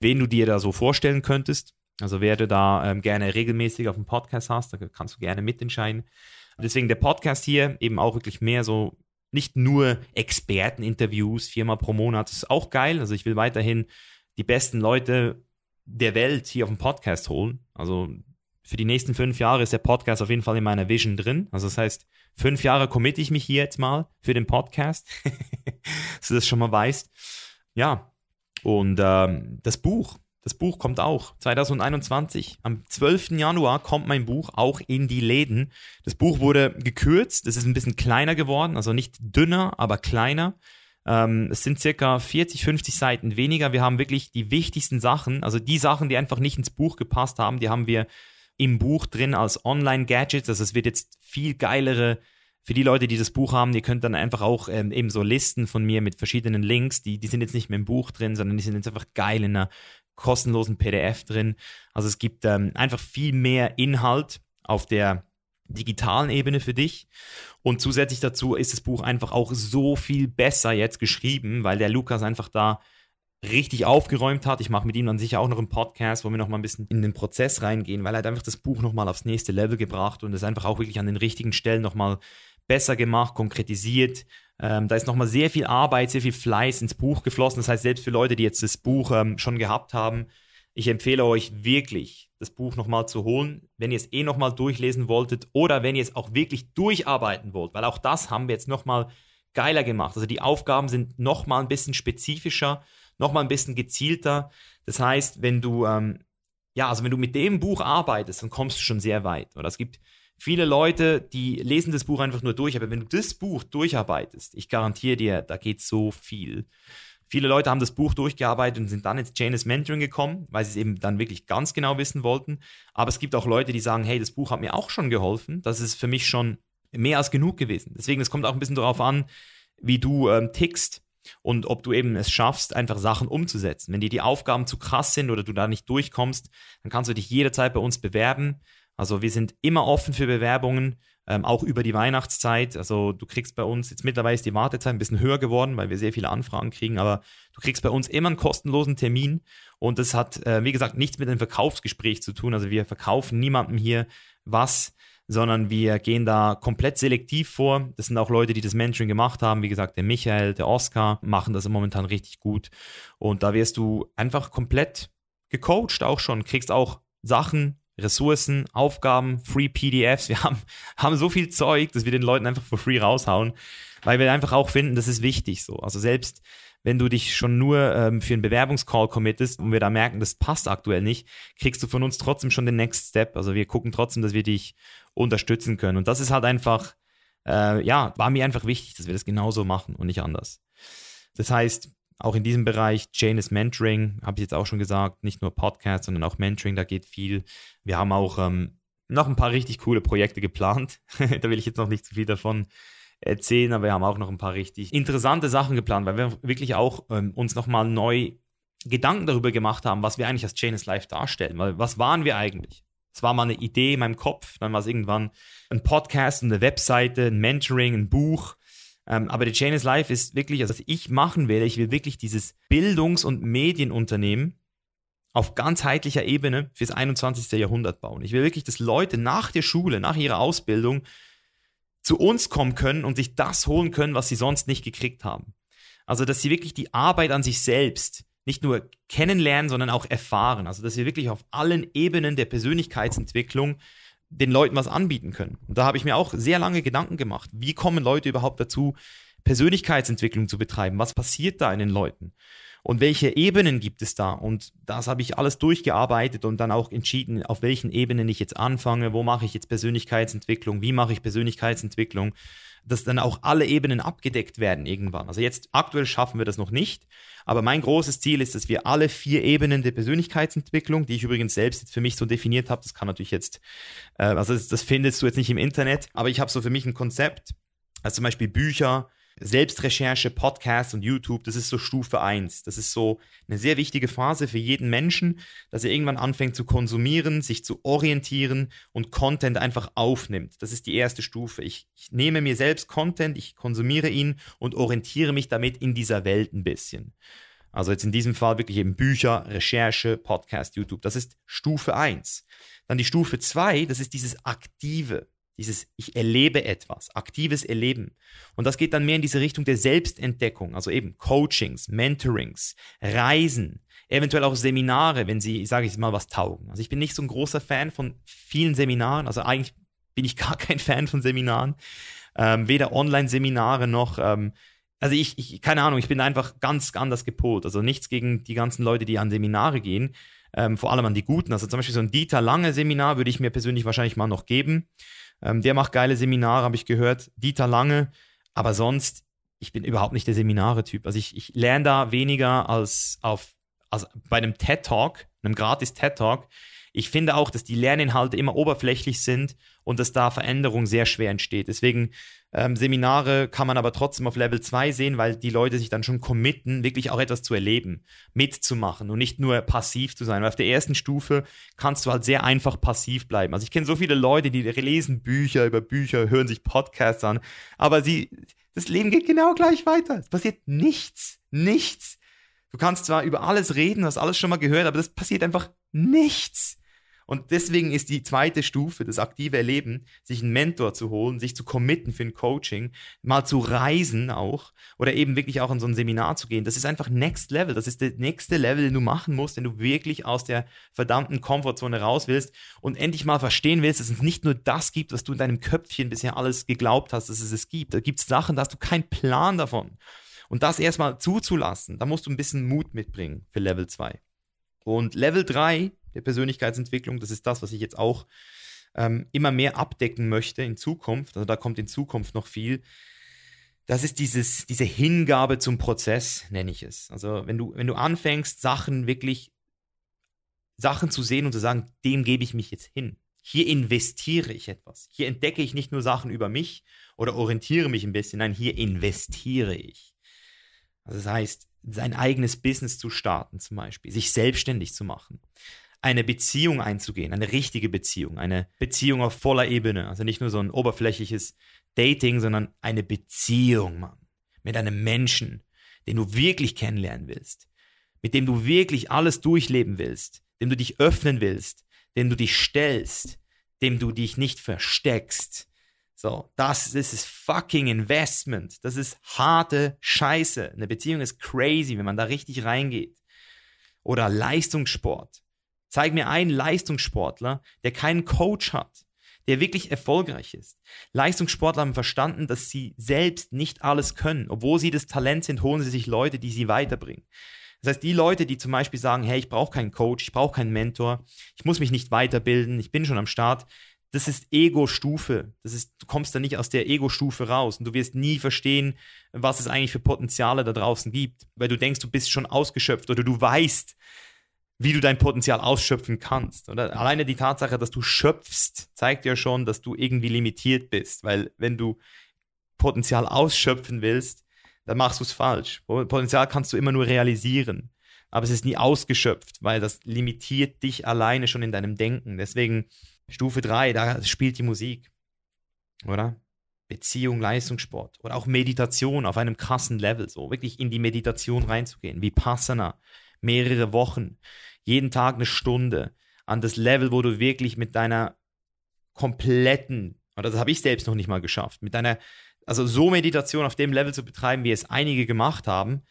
wen du dir da so vorstellen könntest. Also wer du da ähm, gerne regelmäßig auf dem Podcast hast, da kannst du gerne mitentscheiden. Deswegen der Podcast hier eben auch wirklich mehr so nicht nur Experteninterviews viermal pro Monat. Das ist auch geil. Also ich will weiterhin die besten Leute der Welt hier auf dem Podcast holen. Also für die nächsten fünf Jahre ist der Podcast auf jeden Fall in meiner Vision drin. Also das heißt, fünf Jahre committe ich mich hier jetzt mal für den Podcast, dass du das schon mal weißt. Ja, und ähm, das Buch, das Buch kommt auch 2021. Am 12. Januar kommt mein Buch auch in die Läden. Das Buch wurde gekürzt, es ist ein bisschen kleiner geworden, also nicht dünner, aber kleiner. Ähm, es sind circa 40, 50 Seiten weniger. Wir haben wirklich die wichtigsten Sachen, also die Sachen, die einfach nicht ins Buch gepasst haben, die haben wir im Buch drin als Online-Gadgets. Also es wird jetzt viel geilere für die Leute, die das Buch haben, ihr könnt dann einfach auch ähm, eben so Listen von mir mit verschiedenen Links, die, die sind jetzt nicht mehr im Buch drin, sondern die sind jetzt einfach geil in einer kostenlosen PDF drin. Also es gibt ähm, einfach viel mehr Inhalt auf der digitalen Ebene für dich. Und zusätzlich dazu ist das Buch einfach auch so viel besser jetzt geschrieben, weil der Lukas einfach da richtig aufgeräumt hat. Ich mache mit ihm dann sicher auch noch einen Podcast, wo wir noch mal ein bisschen in den Prozess reingehen, weil er hat einfach das Buch noch mal aufs nächste Level gebracht und es einfach auch wirklich an den richtigen Stellen noch mal besser gemacht, konkretisiert. Ähm, da ist nochmal sehr viel Arbeit, sehr viel Fleiß ins Buch geflossen. Das heißt, selbst für Leute, die jetzt das Buch ähm, schon gehabt haben, ich empfehle euch wirklich, das Buch nochmal zu holen, wenn ihr es eh nochmal durchlesen wolltet oder wenn ihr es auch wirklich durcharbeiten wollt, weil auch das haben wir jetzt nochmal geiler gemacht. Also die Aufgaben sind nochmal ein bisschen spezifischer, nochmal ein bisschen gezielter. Das heißt, wenn du, ähm, ja, also wenn du mit dem Buch arbeitest, dann kommst du schon sehr weit. Oder es gibt viele Leute, die lesen das Buch einfach nur durch, aber wenn du das Buch durcharbeitest, ich garantiere dir, da geht so viel. Viele Leute haben das Buch durchgearbeitet und sind dann ins Janus Mentoring gekommen, weil sie es eben dann wirklich ganz genau wissen wollten. Aber es gibt auch Leute, die sagen, hey, das Buch hat mir auch schon geholfen. Das ist für mich schon mehr als genug gewesen. Deswegen, es kommt auch ein bisschen darauf an, wie du ähm, tickst und ob du eben es schaffst, einfach Sachen umzusetzen. Wenn dir die Aufgaben zu krass sind oder du da nicht durchkommst, dann kannst du dich jederzeit bei uns bewerben. Also wir sind immer offen für Bewerbungen, ähm, auch über die Weihnachtszeit. Also du kriegst bei uns, jetzt mittlerweile ist die Wartezeit ein bisschen höher geworden, weil wir sehr viele Anfragen kriegen, aber du kriegst bei uns immer einen kostenlosen Termin und das hat, äh, wie gesagt, nichts mit einem Verkaufsgespräch zu tun. Also wir verkaufen niemandem hier was, sondern wir gehen da komplett selektiv vor. Das sind auch Leute, die das Mentoring gemacht haben. Wie gesagt, der Michael, der Oscar machen das momentan richtig gut. Und da wirst du einfach komplett gecoacht auch schon, kriegst auch Sachen Ressourcen, Aufgaben, Free PDFs. Wir haben, haben so viel Zeug, dass wir den Leuten einfach for free raushauen, weil wir einfach auch finden, das ist wichtig so. Also selbst wenn du dich schon nur ähm, für einen Bewerbungscall committest und wir da merken, das passt aktuell nicht, kriegst du von uns trotzdem schon den Next Step. Also wir gucken trotzdem, dass wir dich unterstützen können. Und das ist halt einfach, äh, ja, war mir einfach wichtig, dass wir das genauso machen und nicht anders. Das heißt, auch in diesem Bereich, Janus Mentoring, habe ich jetzt auch schon gesagt, nicht nur Podcast, sondern auch Mentoring, da geht viel. Wir haben auch ähm, noch ein paar richtig coole Projekte geplant. da will ich jetzt noch nicht zu viel davon erzählen, aber wir haben auch noch ein paar richtig interessante Sachen geplant, weil wir wirklich auch ähm, uns nochmal neu Gedanken darüber gemacht haben, was wir eigentlich als Janus Live darstellen. Weil was waren wir eigentlich? Es war mal eine Idee in meinem Kopf, dann war es irgendwann ein Podcast, eine Webseite, ein Mentoring, ein Buch ähm, aber The Chain is Life ist wirklich, also was ich machen werde, ich will wirklich dieses Bildungs- und Medienunternehmen auf ganzheitlicher Ebene fürs 21. Jahrhundert bauen. Ich will wirklich, dass Leute nach der Schule, nach ihrer Ausbildung zu uns kommen können und sich das holen können, was sie sonst nicht gekriegt haben. Also, dass sie wirklich die Arbeit an sich selbst nicht nur kennenlernen, sondern auch erfahren. Also, dass wir wirklich auf allen Ebenen der Persönlichkeitsentwicklung den Leuten was anbieten können. Und da habe ich mir auch sehr lange Gedanken gemacht. Wie kommen Leute überhaupt dazu, Persönlichkeitsentwicklung zu betreiben? Was passiert da in den Leuten? Und welche Ebenen gibt es da? Und das habe ich alles durchgearbeitet und dann auch entschieden, auf welchen Ebenen ich jetzt anfange, wo mache ich jetzt Persönlichkeitsentwicklung, wie mache ich Persönlichkeitsentwicklung dass dann auch alle Ebenen abgedeckt werden irgendwann. Also jetzt aktuell schaffen wir das noch nicht, aber mein großes Ziel ist, dass wir alle vier Ebenen der Persönlichkeitsentwicklung, die ich übrigens selbst jetzt für mich so definiert habe, das kann natürlich jetzt, äh, also das, das findest du jetzt nicht im Internet, aber ich habe so für mich ein Konzept, also zum Beispiel Bücher, Selbstrecherche, Podcast und YouTube, das ist so Stufe 1. Das ist so eine sehr wichtige Phase für jeden Menschen, dass er irgendwann anfängt zu konsumieren, sich zu orientieren und Content einfach aufnimmt. Das ist die erste Stufe. Ich, ich nehme mir selbst Content, ich konsumiere ihn und orientiere mich damit in dieser Welt ein bisschen. Also jetzt in diesem Fall wirklich eben Bücher, Recherche, Podcast, YouTube. Das ist Stufe 1. Dann die Stufe 2, das ist dieses Aktive. Dieses Ich erlebe etwas, aktives Erleben. Und das geht dann mehr in diese Richtung der Selbstentdeckung, also eben Coachings, Mentorings, Reisen, eventuell auch Seminare, wenn sie, sage ich mal, was taugen. Also ich bin nicht so ein großer Fan von vielen Seminaren, also eigentlich bin ich gar kein Fan von Seminaren, ähm, weder Online-Seminare noch, ähm, also ich, ich, keine Ahnung, ich bin einfach ganz anders gepolt. Also nichts gegen die ganzen Leute, die an Seminare gehen. ähm, vor allem an die guten. Also zum Beispiel so ein Dieter Lange Seminar würde ich mir persönlich wahrscheinlich mal noch geben. Ähm, der macht geile Seminare, habe ich gehört. Dieter Lange. Aber sonst, ich bin überhaupt nicht der Seminare-Typ. Also ich, ich lerne da weniger als auf als bei einem TED Talk, einem gratis TED Talk. Ich finde auch, dass die Lerninhalte immer oberflächlich sind und dass da Veränderung sehr schwer entsteht. Deswegen ähm, Seminare kann man aber trotzdem auf Level 2 sehen, weil die Leute sich dann schon committen, wirklich auch etwas zu erleben, mitzumachen und nicht nur passiv zu sein. Weil auf der ersten Stufe kannst du halt sehr einfach passiv bleiben. Also ich kenne so viele Leute, die lesen Bücher über Bücher, hören sich Podcasts an, aber sie, das Leben geht genau gleich weiter. Es passiert nichts, nichts. Du kannst zwar über alles reden, hast alles schon mal gehört, aber das passiert einfach nichts. Und deswegen ist die zweite Stufe, das aktive Erleben, sich einen Mentor zu holen, sich zu committen für ein Coaching, mal zu reisen auch oder eben wirklich auch in so ein Seminar zu gehen. Das ist einfach Next Level. Das ist der nächste Level, den du machen musst, wenn du wirklich aus der verdammten Komfortzone raus willst und endlich mal verstehen willst, dass es nicht nur das gibt, was du in deinem Köpfchen bisher alles geglaubt hast, dass es es gibt. Da gibt es Sachen, da hast du keinen Plan davon. Und das erstmal zuzulassen, da musst du ein bisschen Mut mitbringen für Level 2. Und Level 3 der Persönlichkeitsentwicklung. Das ist das, was ich jetzt auch ähm, immer mehr abdecken möchte in Zukunft. Also da kommt in Zukunft noch viel. Das ist dieses, diese Hingabe zum Prozess, nenne ich es. Also wenn du, wenn du anfängst, Sachen wirklich, Sachen zu sehen und zu sagen, dem gebe ich mich jetzt hin. Hier investiere ich etwas. Hier entdecke ich nicht nur Sachen über mich oder orientiere mich ein bisschen, nein, hier investiere ich. Also das heißt, sein eigenes Business zu starten zum Beispiel, sich selbstständig zu machen eine Beziehung einzugehen, eine richtige Beziehung, eine Beziehung auf voller Ebene. Also nicht nur so ein oberflächliches Dating, sondern eine Beziehung, Mann. Mit einem Menschen, den du wirklich kennenlernen willst, mit dem du wirklich alles durchleben willst, dem du dich öffnen willst, dem du dich stellst, dem du dich nicht versteckst. So, das, das ist fucking Investment. Das ist harte Scheiße. Eine Beziehung ist crazy, wenn man da richtig reingeht. Oder Leistungssport. Zeig mir einen Leistungssportler, der keinen Coach hat, der wirklich erfolgreich ist. Leistungssportler haben verstanden, dass sie selbst nicht alles können. Obwohl sie das Talent sind, holen sie sich Leute, die sie weiterbringen. Das heißt, die Leute, die zum Beispiel sagen, hey, ich brauche keinen Coach, ich brauche keinen Mentor, ich muss mich nicht weiterbilden, ich bin schon am Start, das ist Ego-Stufe. Das ist, du kommst da nicht aus der Ego-Stufe raus und du wirst nie verstehen, was es eigentlich für Potenziale da draußen gibt, weil du denkst, du bist schon ausgeschöpft oder du weißt, wie du dein Potenzial ausschöpfen kannst. Oder alleine die Tatsache, dass du schöpfst, zeigt ja schon, dass du irgendwie limitiert bist. Weil wenn du Potenzial ausschöpfen willst, dann machst du es falsch. Potenzial kannst du immer nur realisieren. Aber es ist nie ausgeschöpft, weil das limitiert dich alleine schon in deinem Denken. Deswegen Stufe 3, da spielt die Musik. Oder? Beziehung, Leistungssport. Oder auch Meditation auf einem krassen Level. So wirklich in die Meditation reinzugehen. Wie Passana mehrere Wochen, jeden Tag eine Stunde an das Level, wo du wirklich mit deiner kompletten, oder das habe ich selbst noch nicht mal geschafft, mit deiner, also so Meditation auf dem Level zu betreiben, wie es einige gemacht haben.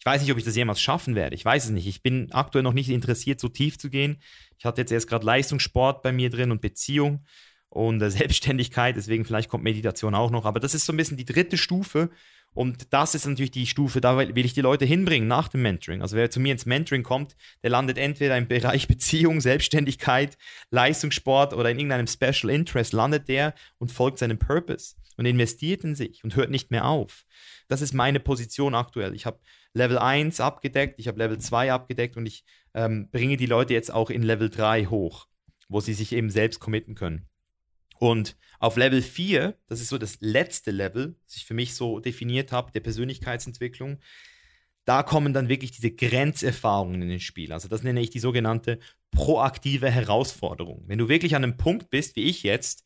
Ich weiß nicht, ob ich das jemals schaffen werde. Ich weiß es nicht. Ich bin aktuell noch nicht interessiert, so tief zu gehen. Ich hatte jetzt erst gerade Leistungssport bei mir drin und Beziehung und äh, Selbstständigkeit. Deswegen vielleicht kommt Meditation auch noch. Aber das ist so ein bisschen die dritte Stufe, und das ist natürlich die Stufe, da will ich die Leute hinbringen nach dem Mentoring. Also wer zu mir ins Mentoring kommt, der landet entweder im Bereich Beziehung, Selbstständigkeit, Leistungssport oder in irgendeinem Special Interest, landet der und folgt seinem Purpose und investiert in sich und hört nicht mehr auf. Das ist meine Position aktuell. Ich habe Level 1 abgedeckt, ich habe Level 2 abgedeckt und ich ähm, bringe die Leute jetzt auch in Level 3 hoch, wo sie sich eben selbst committen können. Und auf Level 4, das ist so das letzte Level, das ich für mich so definiert habe, der Persönlichkeitsentwicklung, da kommen dann wirklich diese Grenzerfahrungen in den Spiel. Also das nenne ich die sogenannte proaktive Herausforderung. Wenn du wirklich an einem Punkt bist, wie ich jetzt,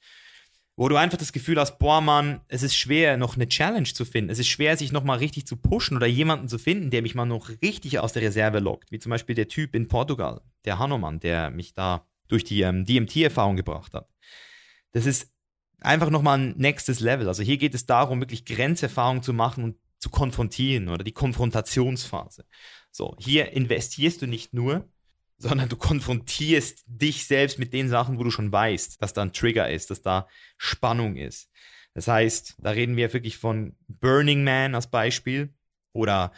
wo du einfach das Gefühl hast, boah Mann, es ist schwer, noch eine Challenge zu finden. Es ist schwer, sich nochmal richtig zu pushen oder jemanden zu finden, der mich mal noch richtig aus der Reserve lockt. Wie zum Beispiel der Typ in Portugal, der Hanuman, der mich da durch die ähm, DMT-Erfahrung gebracht hat das ist einfach nochmal ein nächstes Level. Also hier geht es darum, wirklich Grenzerfahrungen zu machen und zu konfrontieren oder die Konfrontationsphase. So, hier investierst du nicht nur, sondern du konfrontierst dich selbst mit den Sachen, wo du schon weißt, dass da ein Trigger ist, dass da Spannung ist. Das heißt, da reden wir wirklich von Burning Man als Beispiel oder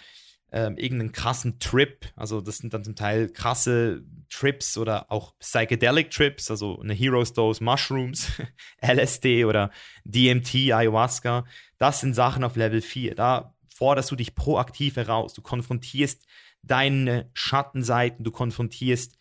ähm, irgendeinen krassen Trip. Also das sind dann zum Teil krasse Trips oder auch Psychedelic Trips, also eine Heroes Dose Mushrooms, LSD oder DMT, Ayahuasca. Das sind Sachen auf Level 4. Da forderst du dich proaktiv heraus. Du konfrontierst deine Schattenseiten, du konfrontierst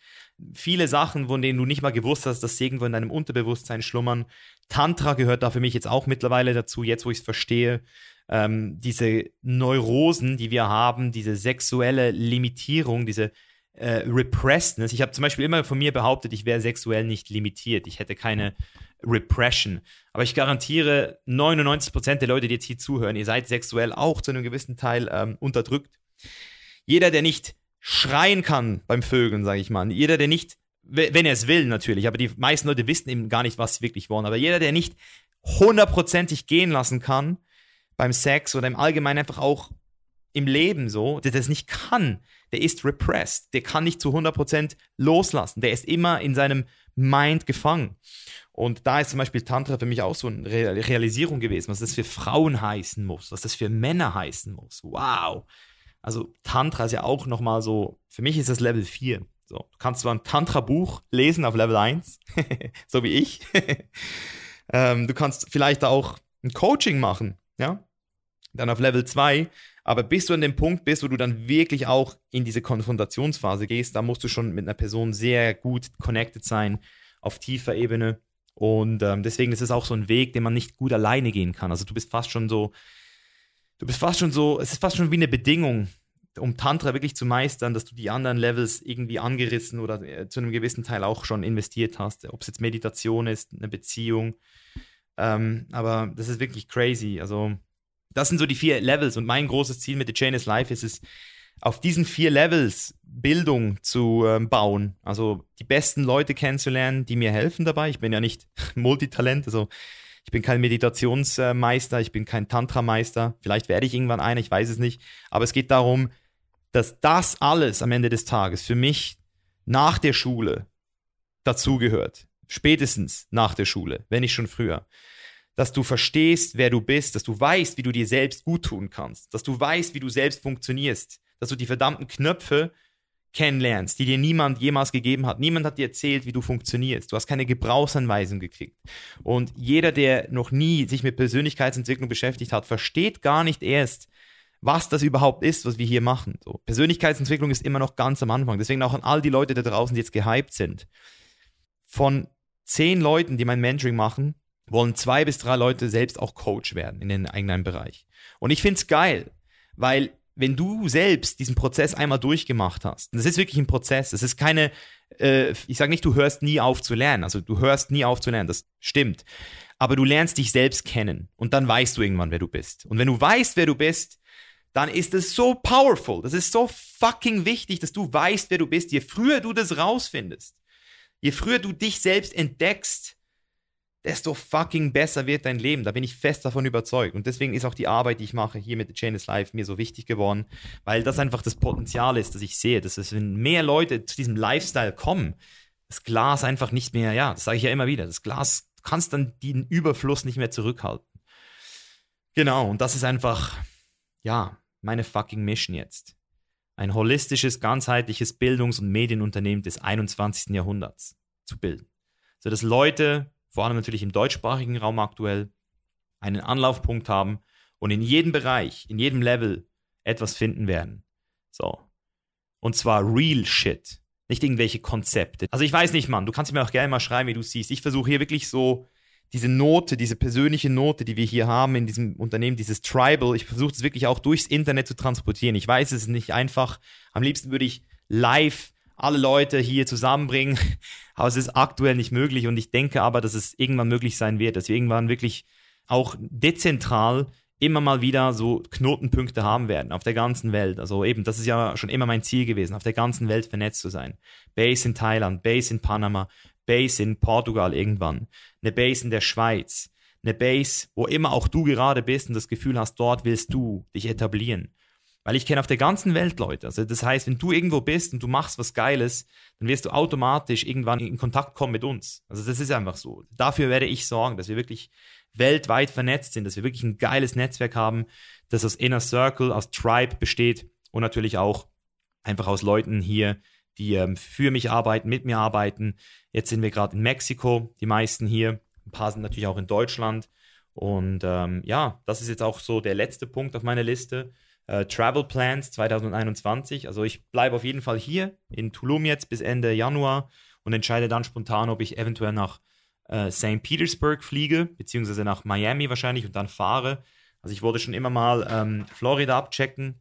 viele Sachen, von denen du nicht mal gewusst hast, dass sie irgendwo in deinem Unterbewusstsein schlummern. Tantra gehört da für mich jetzt auch mittlerweile dazu, jetzt wo ich es verstehe. Ähm, diese Neurosen, die wir haben, diese sexuelle Limitierung, diese äh, Repressedness. Ich habe zum Beispiel immer von mir behauptet, ich wäre sexuell nicht limitiert. Ich hätte keine Repression. Aber ich garantiere, 99% der Leute, die jetzt hier zuhören, ihr seid sexuell auch zu einem gewissen Teil ähm, unterdrückt. Jeder, der nicht schreien kann beim Vögeln, sage ich mal. Jeder, der nicht, wenn er es will natürlich, aber die meisten Leute wissen eben gar nicht, was sie wirklich wollen. Aber jeder, der nicht hundertprozentig gehen lassen kann beim Sex oder im Allgemeinen einfach auch im Leben so, der das nicht kann, der ist repressed. Der kann nicht zu 100% loslassen. Der ist immer in seinem Mind gefangen. Und da ist zum Beispiel Tantra für mich auch so eine Realisierung gewesen, was das für Frauen heißen muss, was das für Männer heißen muss. Wow. Also Tantra ist ja auch nochmal so, für mich ist das Level 4. So, du kannst zwar ein Tantra-Buch lesen auf Level 1, so wie ich. ähm, du kannst vielleicht auch ein Coaching machen, ja, dann auf Level 2. Aber bis du an dem Punkt bist, wo du dann wirklich auch in diese Konfrontationsphase gehst, da musst du schon mit einer Person sehr gut connected sein, auf tiefer Ebene. Und ähm, deswegen ist es auch so ein Weg, den man nicht gut alleine gehen kann. Also du bist fast schon so du bist fast schon so, es ist fast schon wie eine Bedingung, um Tantra wirklich zu meistern, dass du die anderen Levels irgendwie angerissen oder äh, zu einem gewissen Teil auch schon investiert hast. Ob es jetzt Meditation ist, eine Beziehung. Ähm, aber das ist wirklich crazy. Also, das sind so die vier Levels und mein großes Ziel mit The Chain is Life ist es, auf diesen vier Levels Bildung zu ähm, bauen. Also die besten Leute kennenzulernen, die mir helfen dabei. Ich bin ja nicht Multitalent, also ich bin kein Meditationsmeister, ich bin kein Tantra-Meister. Vielleicht werde ich irgendwann einer, ich weiß es nicht. Aber es geht darum, dass das alles am Ende des Tages für mich nach der Schule dazugehört. Spätestens nach der Schule, wenn nicht schon früher. Dass du verstehst, wer du bist, dass du weißt, wie du dir selbst gut tun kannst, dass du weißt, wie du selbst funktionierst, dass du die verdammten Knöpfe kennenlernst, die dir niemand jemals gegeben hat. Niemand hat dir erzählt, wie du funktionierst. Du hast keine Gebrauchsanweisung gekriegt. Und jeder, der noch nie sich mit Persönlichkeitsentwicklung beschäftigt hat, versteht gar nicht erst, was das überhaupt ist, was wir hier machen. So, Persönlichkeitsentwicklung ist immer noch ganz am Anfang. Deswegen auch an all die Leute da draußen, die jetzt gehypt sind. Von zehn Leuten, die mein Mentoring machen, wollen zwei bis drei Leute selbst auch Coach werden in den eigenen Bereich. Und ich finde es geil, weil wenn du selbst diesen Prozess einmal durchgemacht hast, das ist wirklich ein Prozess, es ist keine, äh, ich sage nicht, du hörst nie auf zu lernen, also du hörst nie auf zu lernen, das stimmt, aber du lernst dich selbst kennen und dann weißt du irgendwann, wer du bist. Und wenn du weißt, wer du bist, dann ist es so powerful, das ist so fucking wichtig, dass du weißt, wer du bist. Je früher du das rausfindest, je früher du dich selbst entdeckst, desto fucking besser wird dein Leben. Da bin ich fest davon überzeugt. Und deswegen ist auch die Arbeit, die ich mache hier mit The Chain is Life, mir so wichtig geworden, weil das einfach das Potenzial ist, das ich sehe. Dass es, wenn mehr Leute zu diesem Lifestyle kommen, das Glas einfach nicht mehr, ja, das sage ich ja immer wieder, das Glas, du kannst dann den Überfluss nicht mehr zurückhalten. Genau, und das ist einfach, ja, meine fucking Mission jetzt. Ein holistisches, ganzheitliches Bildungs- und Medienunternehmen des 21. Jahrhunderts zu bilden. So dass Leute vor allem natürlich im deutschsprachigen Raum aktuell, einen Anlaufpunkt haben und in jedem Bereich, in jedem Level etwas finden werden. So. Und zwar real shit. Nicht irgendwelche Konzepte. Also ich weiß nicht, Mann, du kannst mir auch gerne mal schreiben, wie du siehst. Ich versuche hier wirklich so diese Note, diese persönliche Note, die wir hier haben in diesem Unternehmen, dieses Tribal, ich versuche es wirklich auch durchs Internet zu transportieren. Ich weiß, es ist nicht einfach. Am liebsten würde ich live alle Leute hier zusammenbringen. Aber es ist aktuell nicht möglich und ich denke aber, dass es irgendwann möglich sein wird, dass wir irgendwann wirklich auch dezentral immer mal wieder so Knotenpunkte haben werden auf der ganzen Welt. Also eben, das ist ja schon immer mein Ziel gewesen, auf der ganzen Welt vernetzt zu sein. Base in Thailand, Base in Panama, Base in Portugal irgendwann, eine Base in der Schweiz, eine Base, wo immer auch du gerade bist und das Gefühl hast, dort willst du dich etablieren. Weil ich kenne auf der ganzen Welt Leute. Also das heißt, wenn du irgendwo bist und du machst was Geiles, dann wirst du automatisch irgendwann in Kontakt kommen mit uns. Also das ist einfach so. Dafür werde ich sorgen, dass wir wirklich weltweit vernetzt sind, dass wir wirklich ein geiles Netzwerk haben, das aus Inner Circle, aus Tribe besteht und natürlich auch einfach aus Leuten hier, die ähm, für mich arbeiten, mit mir arbeiten. Jetzt sind wir gerade in Mexiko, die meisten hier. Ein paar sind natürlich auch in Deutschland. Und ähm, ja, das ist jetzt auch so der letzte Punkt auf meiner Liste. Äh, Travel Plans 2021. Also ich bleibe auf jeden Fall hier in Tulum jetzt bis Ende Januar und entscheide dann spontan, ob ich eventuell nach äh, St. Petersburg fliege, beziehungsweise nach Miami wahrscheinlich und dann fahre. Also ich wollte schon immer mal ähm, Florida abchecken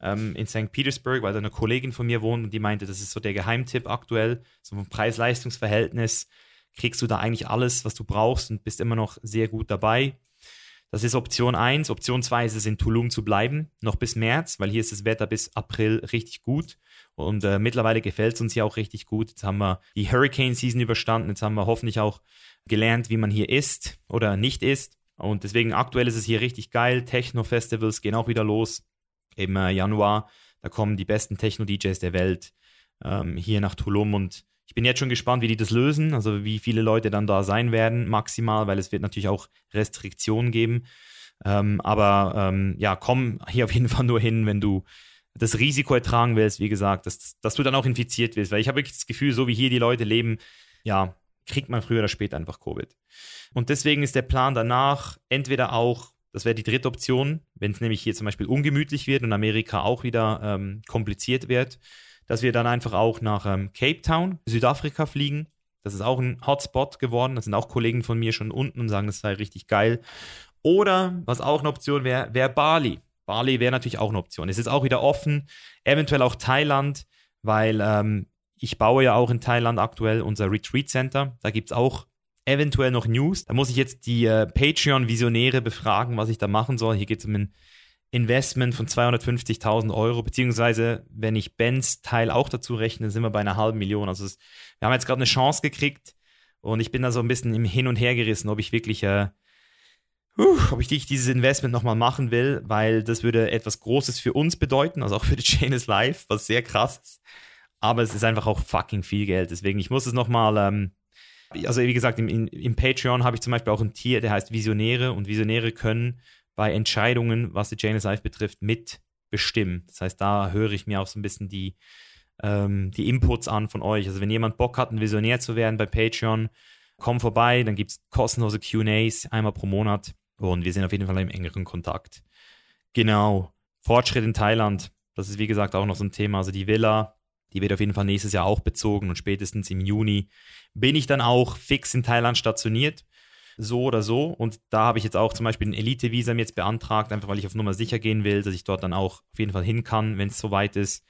ähm, in St. Petersburg, weil da eine Kollegin von mir wohnt und die meinte, das ist so der Geheimtipp aktuell, so ein Preis-Leistungs-Verhältnis kriegst du da eigentlich alles, was du brauchst und bist immer noch sehr gut dabei. Das ist Option 1. Option 2 ist es, in Tulum zu bleiben, noch bis März, weil hier ist das Wetter bis April richtig gut. Und äh, mittlerweile gefällt es uns hier auch richtig gut. Jetzt haben wir die Hurricane Season überstanden. Jetzt haben wir hoffentlich auch gelernt, wie man hier isst oder nicht isst. Und deswegen aktuell ist es hier richtig geil. Techno-Festivals gehen auch wieder los im äh, Januar. Da kommen die besten Techno-DJs der Welt ähm, hier nach Tulum und ich bin jetzt schon gespannt, wie die das lösen, also wie viele Leute dann da sein werden, maximal, weil es wird natürlich auch Restriktionen geben. Ähm, aber ähm, ja, komm hier auf jeden Fall nur hin, wenn du das Risiko ertragen willst, wie gesagt, dass, dass du dann auch infiziert wirst. Weil ich habe wirklich das Gefühl, so wie hier die Leute leben, ja, kriegt man früher oder später einfach Covid. Und deswegen ist der Plan danach entweder auch, das wäre die dritte Option, wenn es nämlich hier zum Beispiel ungemütlich wird und Amerika auch wieder ähm, kompliziert wird, dass wir dann einfach auch nach ähm, Cape Town, Südafrika fliegen. Das ist auch ein Hotspot geworden. Das sind auch Kollegen von mir schon unten und sagen, das sei richtig geil. Oder, was auch eine Option wäre, wäre Bali. Bali wäre natürlich auch eine Option. Es ist auch wieder offen, eventuell auch Thailand, weil ähm, ich baue ja auch in Thailand aktuell unser Retreat Center. Da gibt es auch eventuell noch News. Da muss ich jetzt die äh, Patreon-Visionäre befragen, was ich da machen soll. Hier geht es um ein Investment von 250.000 Euro, beziehungsweise wenn ich Bens Teil auch dazu rechne, sind wir bei einer halben Million. Also es, wir haben jetzt gerade eine Chance gekriegt und ich bin da so ein bisschen im Hin und Her gerissen, ob ich wirklich, äh, ob ich dieses Investment nochmal machen will, weil das würde etwas Großes für uns bedeuten, also auch für die Chain is Life, was sehr krass ist. Aber es ist einfach auch fucking viel Geld. Deswegen, ich muss es nochmal, ähm, also wie gesagt, im, im Patreon habe ich zum Beispiel auch ein Tier, der heißt Visionäre und Visionäre können bei Entscheidungen, was die Janus Life betrifft, mitbestimmen. Das heißt, da höre ich mir auch so ein bisschen die, ähm, die Inputs an von euch. Also wenn jemand Bock hat, ein Visionär zu werden bei Patreon, komm vorbei, dann gibt es kostenlose QAs einmal pro Monat und wir sind auf jeden Fall im engeren Kontakt. Genau. Fortschritt in Thailand, das ist wie gesagt auch noch so ein Thema. Also die Villa, die wird auf jeden Fall nächstes Jahr auch bezogen und spätestens im Juni bin ich dann auch fix in Thailand stationiert so oder so. Und da habe ich jetzt auch zum Beispiel ein Elite-Visa jetzt beantragt, einfach weil ich auf Nummer sicher gehen will, dass ich dort dann auch auf jeden Fall hin kann, wenn es soweit ist.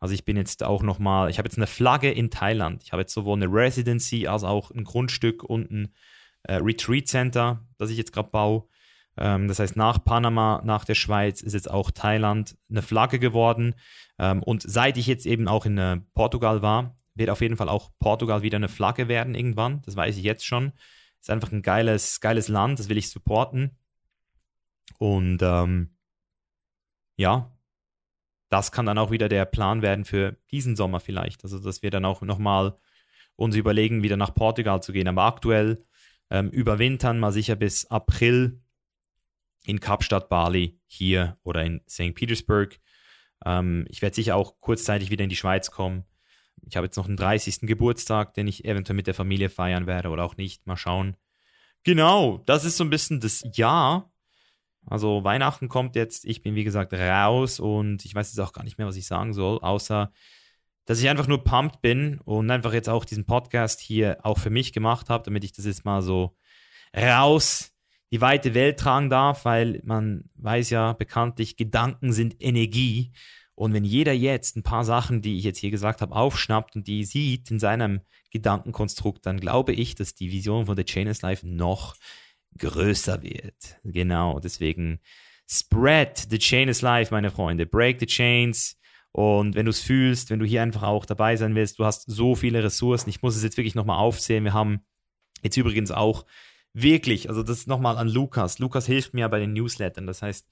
Also ich bin jetzt auch nochmal, ich habe jetzt eine Flagge in Thailand. Ich habe jetzt sowohl eine Residency als auch ein Grundstück und ein äh, Retreat Center, das ich jetzt gerade baue. Ähm, das heißt, nach Panama, nach der Schweiz ist jetzt auch Thailand eine Flagge geworden. Ähm, und seit ich jetzt eben auch in äh, Portugal war, wird auf jeden Fall auch Portugal wieder eine Flagge werden irgendwann. Das weiß ich jetzt schon. Ist einfach ein geiles, geiles Land, das will ich supporten. Und ähm, ja, das kann dann auch wieder der Plan werden für diesen Sommer vielleicht. Also, dass wir dann auch nochmal uns überlegen, wieder nach Portugal zu gehen. Aber aktuell ähm, überwintern mal sicher bis April in Kapstadt, Bali, hier oder in St. Petersburg. Ähm, ich werde sicher auch kurzzeitig wieder in die Schweiz kommen. Ich habe jetzt noch einen 30. Geburtstag, den ich eventuell mit der Familie feiern werde oder auch nicht. Mal schauen. Genau, das ist so ein bisschen das Jahr. Also Weihnachten kommt jetzt, ich bin wie gesagt raus und ich weiß jetzt auch gar nicht mehr, was ich sagen soll, außer dass ich einfach nur pumped bin und einfach jetzt auch diesen Podcast hier auch für mich gemacht habe, damit ich das jetzt mal so raus die weite Welt tragen darf, weil man weiß ja bekanntlich, Gedanken sind Energie und wenn jeder jetzt ein paar Sachen, die ich jetzt hier gesagt habe, aufschnappt und die sieht in seinem Gedankenkonstrukt, dann glaube ich, dass die Vision von The Chain is Life noch größer wird. Genau, deswegen spread the chain is life, meine Freunde. Break the chains. Und wenn du es fühlst, wenn du hier einfach auch dabei sein willst, du hast so viele Ressourcen. Ich muss es jetzt wirklich nochmal aufzählen. Wir haben jetzt übrigens auch wirklich, also das nochmal an Lukas. Lukas hilft mir bei den Newslettern. Das heißt,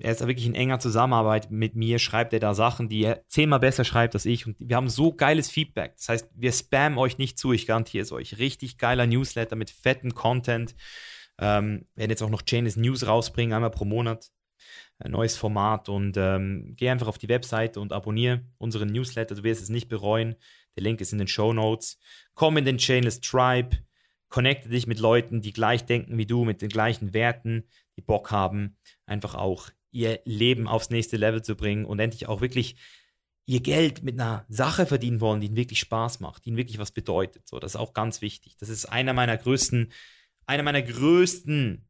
er ist wirklich in enger Zusammenarbeit mit mir, schreibt er da Sachen, die er zehnmal besser schreibt als ich. Und wir haben so geiles Feedback. Das heißt, wir spammen euch nicht zu, ich garantiere es euch. Richtig geiler Newsletter mit fetten Content. Ähm, werden jetzt auch noch Chainless News rausbringen, einmal pro Monat. ein neues Format und ähm, geh einfach auf die Webseite und abonniere unseren Newsletter. Du wirst es nicht bereuen. Der Link ist in den Show Notes. Komm in den Chainless Tribe. Connecte dich mit Leuten, die gleich denken wie du, mit den gleichen Werten, die Bock haben, einfach auch ihr Leben aufs nächste Level zu bringen und endlich auch wirklich ihr Geld mit einer Sache verdienen wollen, die ihnen wirklich Spaß macht, die ihnen wirklich was bedeutet. So, das ist auch ganz wichtig. Das ist einer meiner größten, einer meiner größten,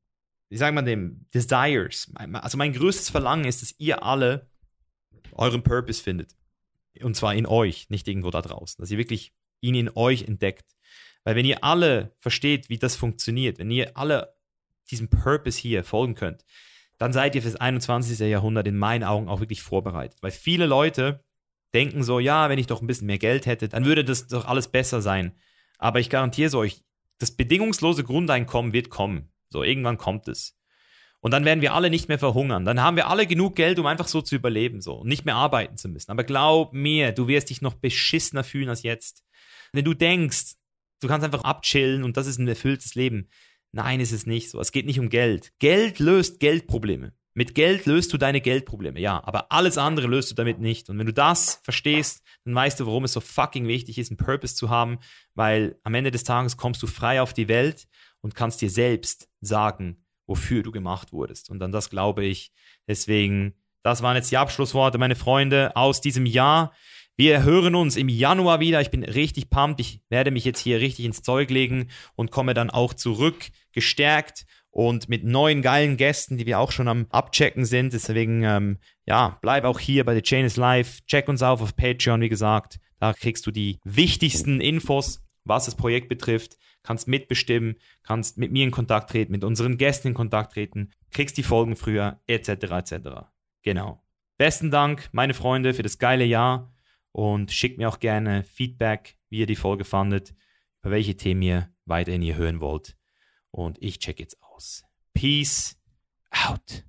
wie sagen wir dem, Desires. Also mein größtes Verlangen ist, dass ihr alle euren Purpose findet. Und zwar in euch, nicht irgendwo da draußen. Dass ihr wirklich ihn in euch entdeckt. Weil wenn ihr alle versteht, wie das funktioniert, wenn ihr alle diesem Purpose hier folgen könnt, dann seid ihr fürs 21. Jahrhundert in meinen Augen auch wirklich vorbereitet. Weil viele Leute denken so, ja, wenn ich doch ein bisschen mehr Geld hätte, dann würde das doch alles besser sein. Aber ich garantiere es euch, das bedingungslose Grundeinkommen wird kommen. So, irgendwann kommt es. Und dann werden wir alle nicht mehr verhungern. Dann haben wir alle genug Geld, um einfach so zu überleben, so, und nicht mehr arbeiten zu müssen. Aber glaub mir, du wirst dich noch beschissener fühlen als jetzt. Wenn du denkst, du kannst einfach abchillen und das ist ein erfülltes Leben. Nein, ist es nicht so. Es geht nicht um Geld. Geld löst Geldprobleme. Mit Geld löst du deine Geldprobleme, ja, aber alles andere löst du damit nicht. Und wenn du das verstehst, dann weißt du, warum es so fucking wichtig ist, einen Purpose zu haben, weil am Ende des Tages kommst du frei auf die Welt und kannst dir selbst sagen, wofür du gemacht wurdest. Und an das glaube ich. Deswegen, das waren jetzt die Abschlussworte, meine Freunde, aus diesem Jahr. Wir hören uns im Januar wieder. Ich bin richtig pumped. Ich werde mich jetzt hier richtig ins Zeug legen und komme dann auch zurück, gestärkt und mit neuen geilen Gästen, die wir auch schon am Abchecken sind. Deswegen, ähm, ja, bleib auch hier bei The Chain is Live. Check uns auf auf Patreon, wie gesagt. Da kriegst du die wichtigsten Infos, was das Projekt betrifft. Kannst mitbestimmen, kannst mit mir in Kontakt treten, mit unseren Gästen in Kontakt treten, kriegst die Folgen früher, etc. etc. Genau. Besten Dank, meine Freunde, für das geile Jahr und schickt mir auch gerne Feedback, wie ihr die Folge fandet, über welche Themen ihr weiterhin hier hören wollt. Und ich check jetzt aus. Peace out.